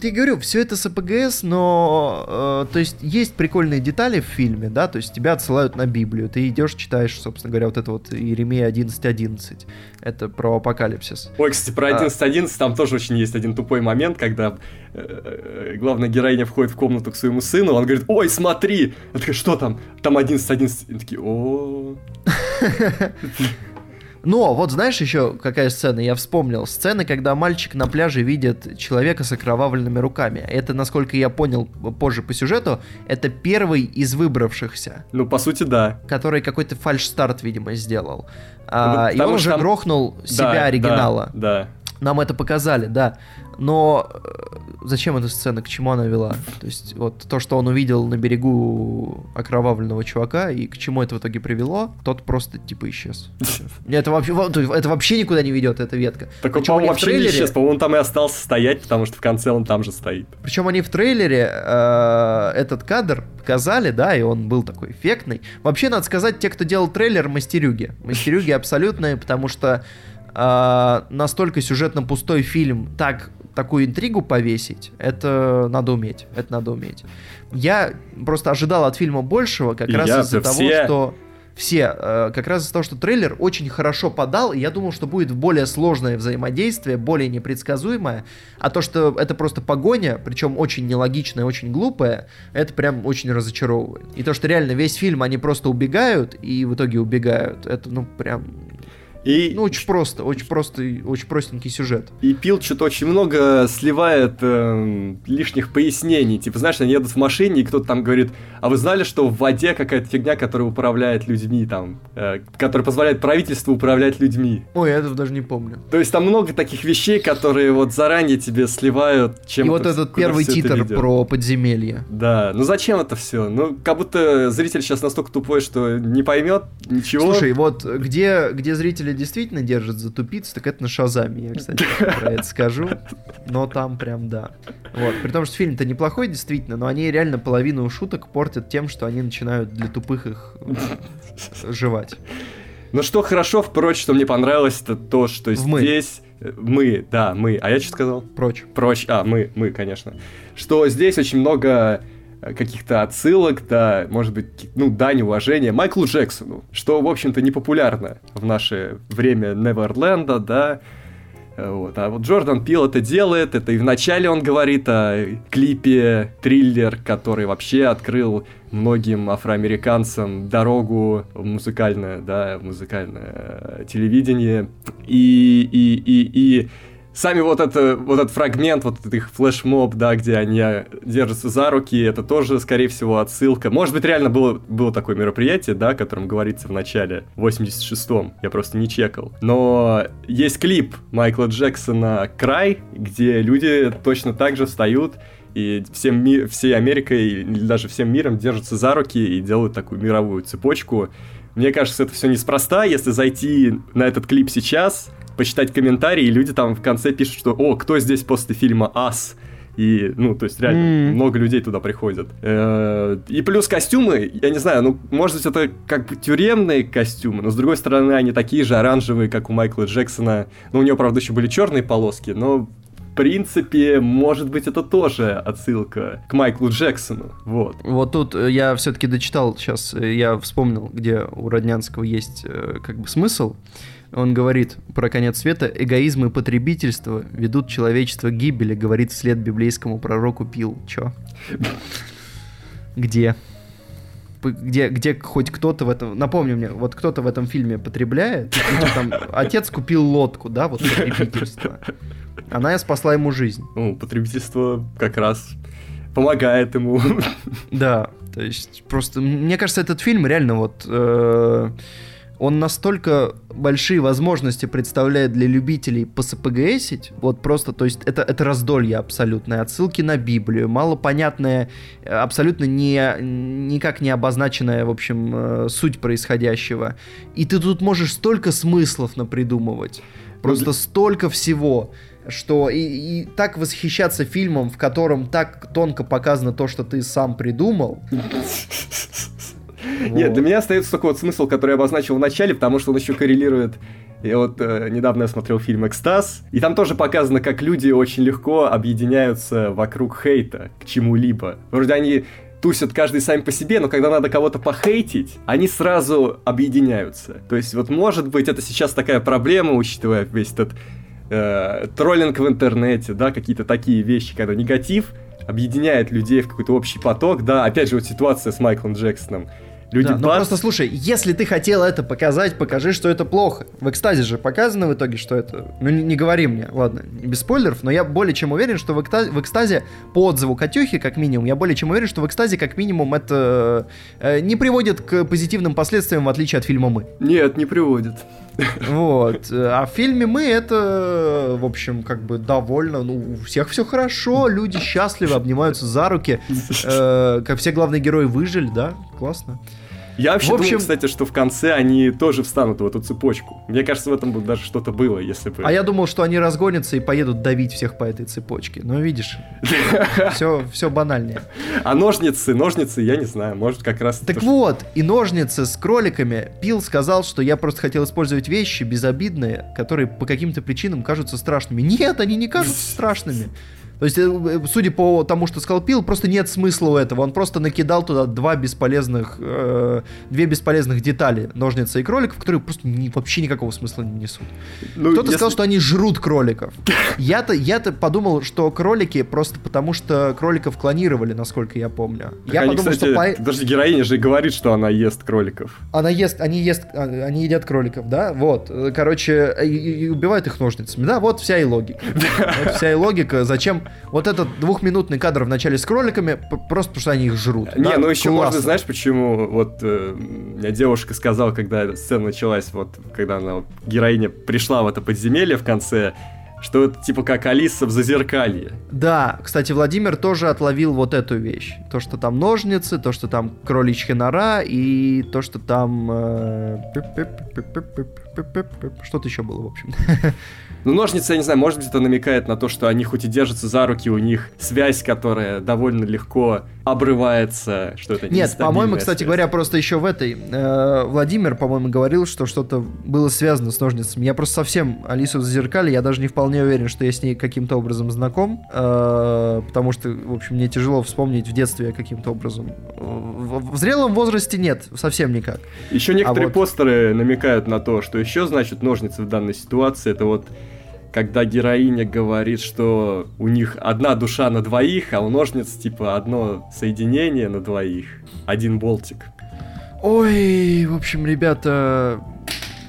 Я говорю, все это с АПГС, но э, то есть есть прикольные детали в фильме, да, то есть тебя отсылают на Библию, ты идешь, читаешь, собственно говоря, вот это вот Иеремия 11.11, 11. это про апокалипсис. Ой, кстати, про 11.11 а... там тоже очень есть один тупой момент, когда э, э, главная героиня входит в комнату к своему сыну, он говорит, ой, смотри, она такая, что там? Там 11.11, 11. и такие, о *laughs* но вот знаешь еще какая сцена? Я вспомнил. Сцена, когда мальчик на пляже видит человека с окровавленными руками. Это, насколько я понял позже по сюжету, это первый из выбравшихся. Ну, по сути, да. Который какой-то фальш-старт, видимо, сделал. А, и он уже там... грохнул себя да, оригинала. Да, да. Нам это показали, да. Но э, зачем эта сцена, к чему она вела? То есть вот то, что он увидел на берегу окровавленного чувака, и к чему это в итоге привело, тот просто типа исчез. Это вообще, это вообще никуда не ведет, эта ветка. Так он, по-моему, вообще трейлере... не исчез, по-моему, он там и остался стоять, потому что в конце он там же стоит. Причем они в трейлере э, этот кадр показали, да, и он был такой эффектный. Вообще, надо сказать, те, кто делал трейлер, мастерюги. Мастерюги абсолютные, потому что э, настолько сюжетно пустой фильм так такую интригу повесить, это надо уметь. Это надо уметь. Я просто ожидал от фильма большего, как и раз из-за того, все... что все, э, как раз из-за того, что трейлер очень хорошо подал, и я думал, что будет более сложное взаимодействие, более непредсказуемое, а то, что это просто погоня, причем очень нелогичная, очень глупая, это прям очень разочаровывает. И то, что реально весь фильм они просто убегают, и в итоге убегают, это ну прям и... Ну, очень просто, очень просто, очень простенький сюжет. И Пил что-то очень много сливает э, лишних пояснений. Типа, знаешь, они едут в машине, и кто-то там говорит, а вы знали, что в воде какая-то фигня, которая управляет людьми, там, э, которая позволяет правительству управлять людьми? Ой, я этого даже не помню. То есть там много таких вещей, которые вот заранее тебе сливают, чем И вот этот первый титр про подземелье. Да, ну зачем это все? Ну, как будто зритель сейчас настолько тупой, что не поймет ничего. Слушай, вот где, где зрители действительно держит за тупицу, так это на Шазаме, я, кстати, про это скажу. Но там прям да. Вот. При том, что фильм-то неплохой, действительно, но они реально половину шуток портят тем, что они начинают для тупых их жевать. Ну что хорошо, впрочем, что мне понравилось, это то, что в здесь... Мы. мы, да, мы. А я что сказал? Прочь. Прочь. А, мы, мы, конечно. Что здесь очень много Э, каких-то отсылок, да, может быть, ну, дань уважения Майклу Джексону, что, в общем-то, не популярно в наше время Неверленда, да, э, вот. А вот Джордан Пил это делает, это и вначале он говорит о клипе «Триллер», который вообще открыл многим афроамериканцам дорогу в музыкальное, да, в музыкальное телевидение. И, и, и, и сами вот, это, вот этот фрагмент, вот этот их флешмоб, да, где они держатся за руки, это тоже, скорее всего, отсылка. Может быть, реально было, было такое мероприятие, да, о котором говорится в начале, в 86-м, я просто не чекал. Но есть клип Майкла Джексона «Край», где люди точно так же встают и всем ми всей Америкой, или даже всем миром держатся за руки и делают такую мировую цепочку. Мне кажется, это все неспроста. Если зайти на этот клип сейчас, почитать комментарии, и люди там в конце пишут, что «О, кто здесь после фильма «Ас»?» И, ну, то есть, реально, mm. много людей туда приходят. Э, и плюс костюмы, я не знаю, ну, может быть, это как бы тюремные костюмы, но, с другой стороны, они такие же оранжевые, как у Майкла Джексона. Ну, у него, правда, еще были черные полоски, но принципе, может быть, это тоже отсылка к Майклу Джексону. Вот. Вот тут э, я все-таки дочитал сейчас, э, я вспомнил, где у Роднянского есть э, как бы смысл. Он говорит про конец света. Эгоизм и потребительство ведут человечество к гибели, говорит вслед библейскому пророку Пил. Чё? *laughs* Где? Где, где хоть кто-то в этом... Напомню мне, вот кто-то в этом фильме потребляет, ну, там, *laughs* отец купил лодку, да, вот *laughs* потребительство. Она спасла ему жизнь. Ну, потребительство как раз помогает ему. *laughs* Да, то есть просто... Мне кажется, этот фильм реально вот... Э, он настолько большие возможности представляет для любителей посапгсить, вот просто, то есть это, это раздолье абсолютное, отсылки на Библию, малопонятная, абсолютно не, никак не обозначенная, в общем, э, суть происходящего. И ты тут можешь столько смыслов напридумывать, просто столько всего что и, и так восхищаться фильмом, в котором так тонко показано то, что ты сам придумал. *laughs* Нет, для меня остается только вот смысл, который я обозначил в начале, потому что он еще коррелирует и вот э, недавно я смотрел фильм «Экстаз», и там тоже показано, как люди очень легко объединяются вокруг хейта к чему-либо. Вроде они тусят каждый сами по себе, но когда надо кого-то похейтить, они сразу объединяются. То есть вот может быть это сейчас такая проблема, учитывая весь этот э, троллинг в интернете, да, какие-то такие вещи, когда негатив объединяет людей в какой-то общий поток, да, опять же вот ситуация с Майклом Джексоном. Люди да, ну просто слушай, если ты хотел это показать, покажи, что это плохо. В экстазе же показано в итоге, что это... Ну, не, не говори мне, ладно, без спойлеров, но я более чем уверен, что в экстазе, в экстазе по отзыву Катюхи, как минимум, я более чем уверен, что в экстазе, как минимум, это э, не приводит к позитивным последствиям, в отличие от фильма «Мы». Нет, не приводит. Вот. А в фильме мы это, в общем, как бы довольно, ну, у всех все хорошо, люди счастливы, обнимаются за руки. *laughs* Э, как все главные герои выжили, да? Классно. Я вообще в общем... думал, кстати, что в конце они тоже встанут в эту цепочку. Мне кажется, в этом бы даже что-то было, если бы... А я думал, что они разгонятся и поедут давить всех по этой цепочке. Но видишь, *laughs* все, все банальнее. А ножницы, ножницы, я не знаю, может как раз... Так вот, и ножницы с кроликами. Пил сказал, что я просто хотел использовать вещи безобидные, которые по каким-то причинам кажутся страшными. Нет, они не кажутся *laughs* страшными. То есть, э, судя по тому, что скалпил, просто нет смысла у этого. Он просто накидал туда два бесполезных, э, две бесполезных детали, ножницы и кроликов, которые просто ни, вообще никакого смысла не несут. Ну, Кто-то если... сказал, что они жрут кроликов. *laughs* Я-то, я-то подумал, что кролики просто потому, что кроликов клонировали, насколько я помню. Так я они, подумал, кстати, что... Даже героиня же говорит, что она ест кроликов. Она ест, они ест, а, они едят кроликов, да? Вот. Короче, и, и убивают их ножницами. Да, вот вся и логика. *laughs* Вот вся и логика. Зачем вот этот двухминутный кадр в начале с кроликами, просто потому что они их жрут. Не, да? ну еще Классно. можно, знаешь, почему? Вот э, меня девушка сказала, когда сцена началась, вот когда она, героиня пришла в это подземелье в конце, что это типа как Алиса в зазеркалье. Да, кстати, Владимир тоже отловил вот эту вещь. То, что там ножницы, то, что там кроличья нора и то, что там... Э, что-то еще было, в общем. *laughs* Ну, ножницы, я не знаю, может быть, это намекает на то, что они хоть и держатся за руки, у них связь, которая довольно легко обрывается, что это Нет, по-моему, кстати связь. говоря, просто еще в этой... Э, Владимир, по-моему, говорил, что что-то было связано с ножницами. Я просто совсем Алису зазеркали, я даже не вполне уверен, что я с ней каким-то образом знаком, э, потому что, в общем, мне тяжело вспомнить в детстве каким-то образом. В, в зрелом возрасте нет, совсем никак. Еще некоторые а вот... постеры намекают на то, что еще значит ножницы в данной ситуации, это вот когда героиня говорит, что у них одна душа на двоих, а у ножниц типа одно соединение на двоих, один болтик. Ой, в общем, ребята,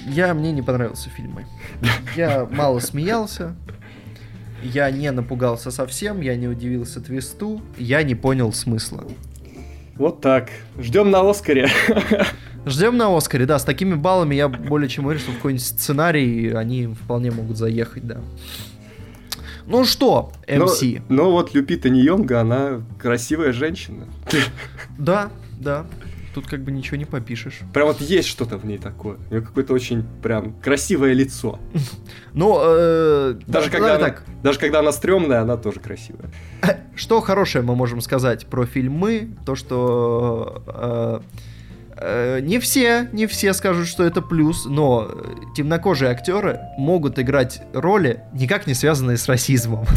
я мне не понравился фильмы. *laughs* Я мало смеялся, я не напугался совсем, я не удивился твисту, я не понял смысла. Вот так. Ждем на Оскаре. *laughs* Ждем на Оскаре, да. С такими баллами я более чем уверен, что в какой-нибудь сценарий они вполне могут заехать, да. Ну что, МС? Но, но вот Люпита Ньонга, она красивая женщина. Да, да. Тут как бы ничего не попишешь. Прям вот есть что-то в ней такое. У нее какое-то очень прям красивое лицо. *laughs* Ну, э, даже, когда она, так. даже когда она стрёмная, она тоже красивая. Что хорошее мы можем сказать про фильмы? То, что... Э, Э, не все, не все скажут, что это плюс, но э, темнокожие актеры могут играть роли, никак не связанные с расизмом. *laughs*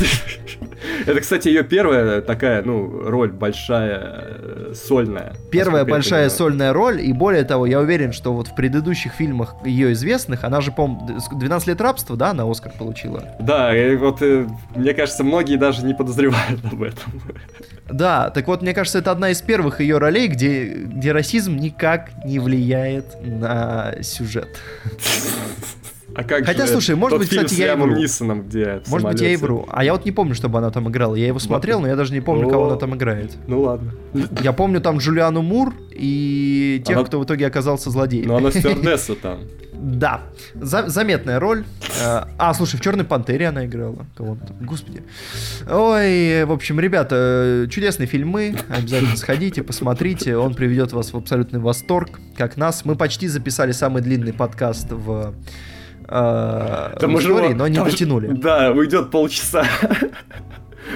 Это, кстати, ее первая такая, ну, роль большая, э, сольная. Первая большая сольная роль, и более того, я уверен, что вот в предыдущих фильмах ее известных, она же, по-моему, 12 лет рабства, да, на Оскар получила? Да, и вот э, мне кажется, многие даже не подозревают об этом. *laughs* Да, так вот, мне кажется, это одна из первых ее ролей, где, где расизм никак не влияет на сюжет. *laughs* А как Хотя, же слушай, может быть, кстати, я и вру. Нисоном, где Может быть, я и вру. А я вот не помню, чтобы она там играла. Я его смотрел, но я даже не помню, кого она там играет. Ну ладно. Я помню там Джулиану Мур и тех, Она- кто в итоге оказался злодеем. Но она стюардесса *laughs* там. Да, За- заметная роль. Э, А, слушай, в Черной пантере она играла. Кого там? Господи. Ой, в общем, ребята, э, чудесные фильмы. Обязательно сходите, посмотрите. Он приведет вас в абсолютный восторг, как нас. Мы почти записали самый длинный подкаст в, э, Да в мы же истории, его- но не там же- дотянули. Да, уйдет полчаса.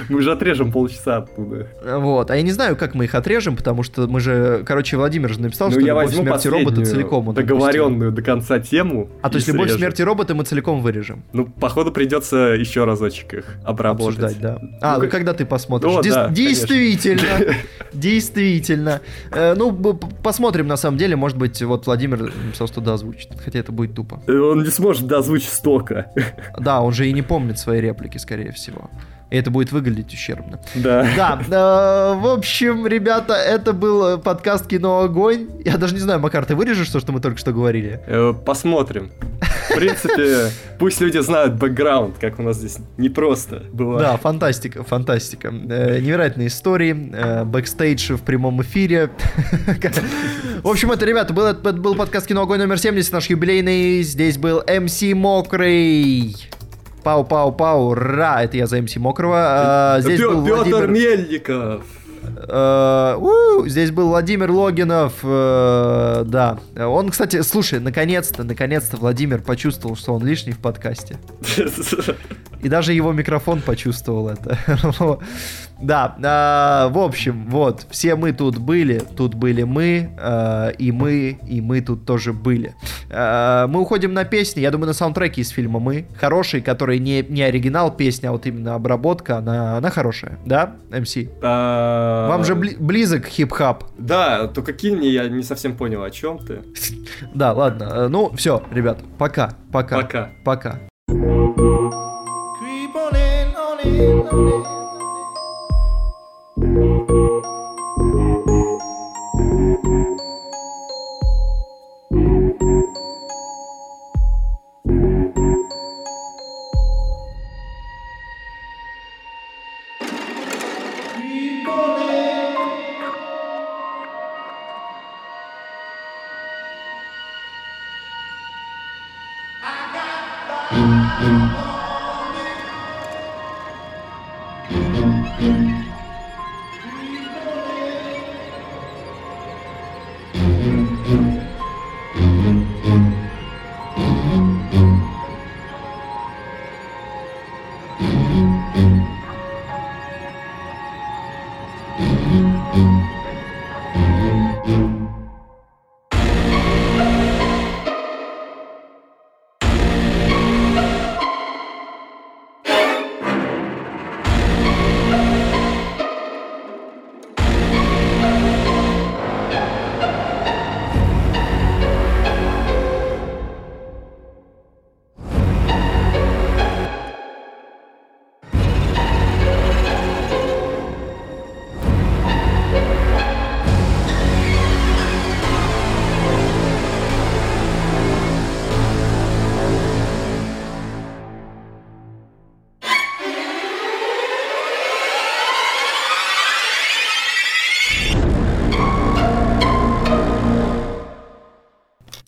Мы же отрежем полчаса оттуда. Вот, а я не знаю, как мы их отрежем, потому что мы же, короче, Владимир же написал, Ну, что я «Любовь, возьму смерти робота» целиком договоренную до конца тему. А то есть «Любовь, срежем. смерти робота» мы целиком вырежем. Ну, походу, придется еще разочек их обработать. обсуждать, да. А, Ну, ну, когда ты посмотришь? О, Дес- да, действительно, *laughs* действительно. Э, ну, посмотрим, на самом деле, может быть, вот Владимир написал, что да, озвучит, хотя это будет тупо. Э, Он не сможет дозвучить столько. Да, он же и не помнит свои реплики, скорее всего. И это будет выглядеть ущербно. Да. Да, э, в общем, ребята, это был подкаст «Кино Огонь». Я даже не знаю, Макар, ты вырежешь то, что мы только что говорили? Э, Посмотрим. В принципе, пусть люди знают бэкграунд, как у нас здесь непросто бывает. Да, фантастика, фантастика. Э, невероятные истории, э, бэкстейдж в прямом эфире. В общем, это, ребята, был, это был подкаст «Кино Огонь» номер 70, наш юбилейный. Здесь был МС Мокрый. Пау-пау-пау, ра, это я за МС Мокрого. А, Здесь Пё- был Владимир... Мельников. У, Здесь был Владимир Логинов, э, да. Он, кстати, слушай, наконец-то, наконец-то Владимир почувствовал, что он лишний в подкасте. *laughs* И даже его микрофон почувствовал это. *laughs* Да, а, в общем, вот, все мы тут были, тут были мы, а, и мы, и мы тут тоже были. А, Мы уходим на песни, я думаю, на саундтреке из фильма «Мы». Хороший, который не, не оригинал песня, а вот именно обработка, она, она хорошая, да, МС? А, Вам же бли- близок хип-хап. Да, только кинь мне, я не совсем понял, о чем ты. *laughs* Да, ладно, э, ну, все, ребят, пока, пока, Пока. пока. Creep on in, on in, on in. Thank you.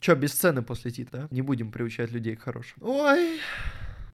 Че, без сцены после тита? Не будем приучать людей к хорошему. Ой,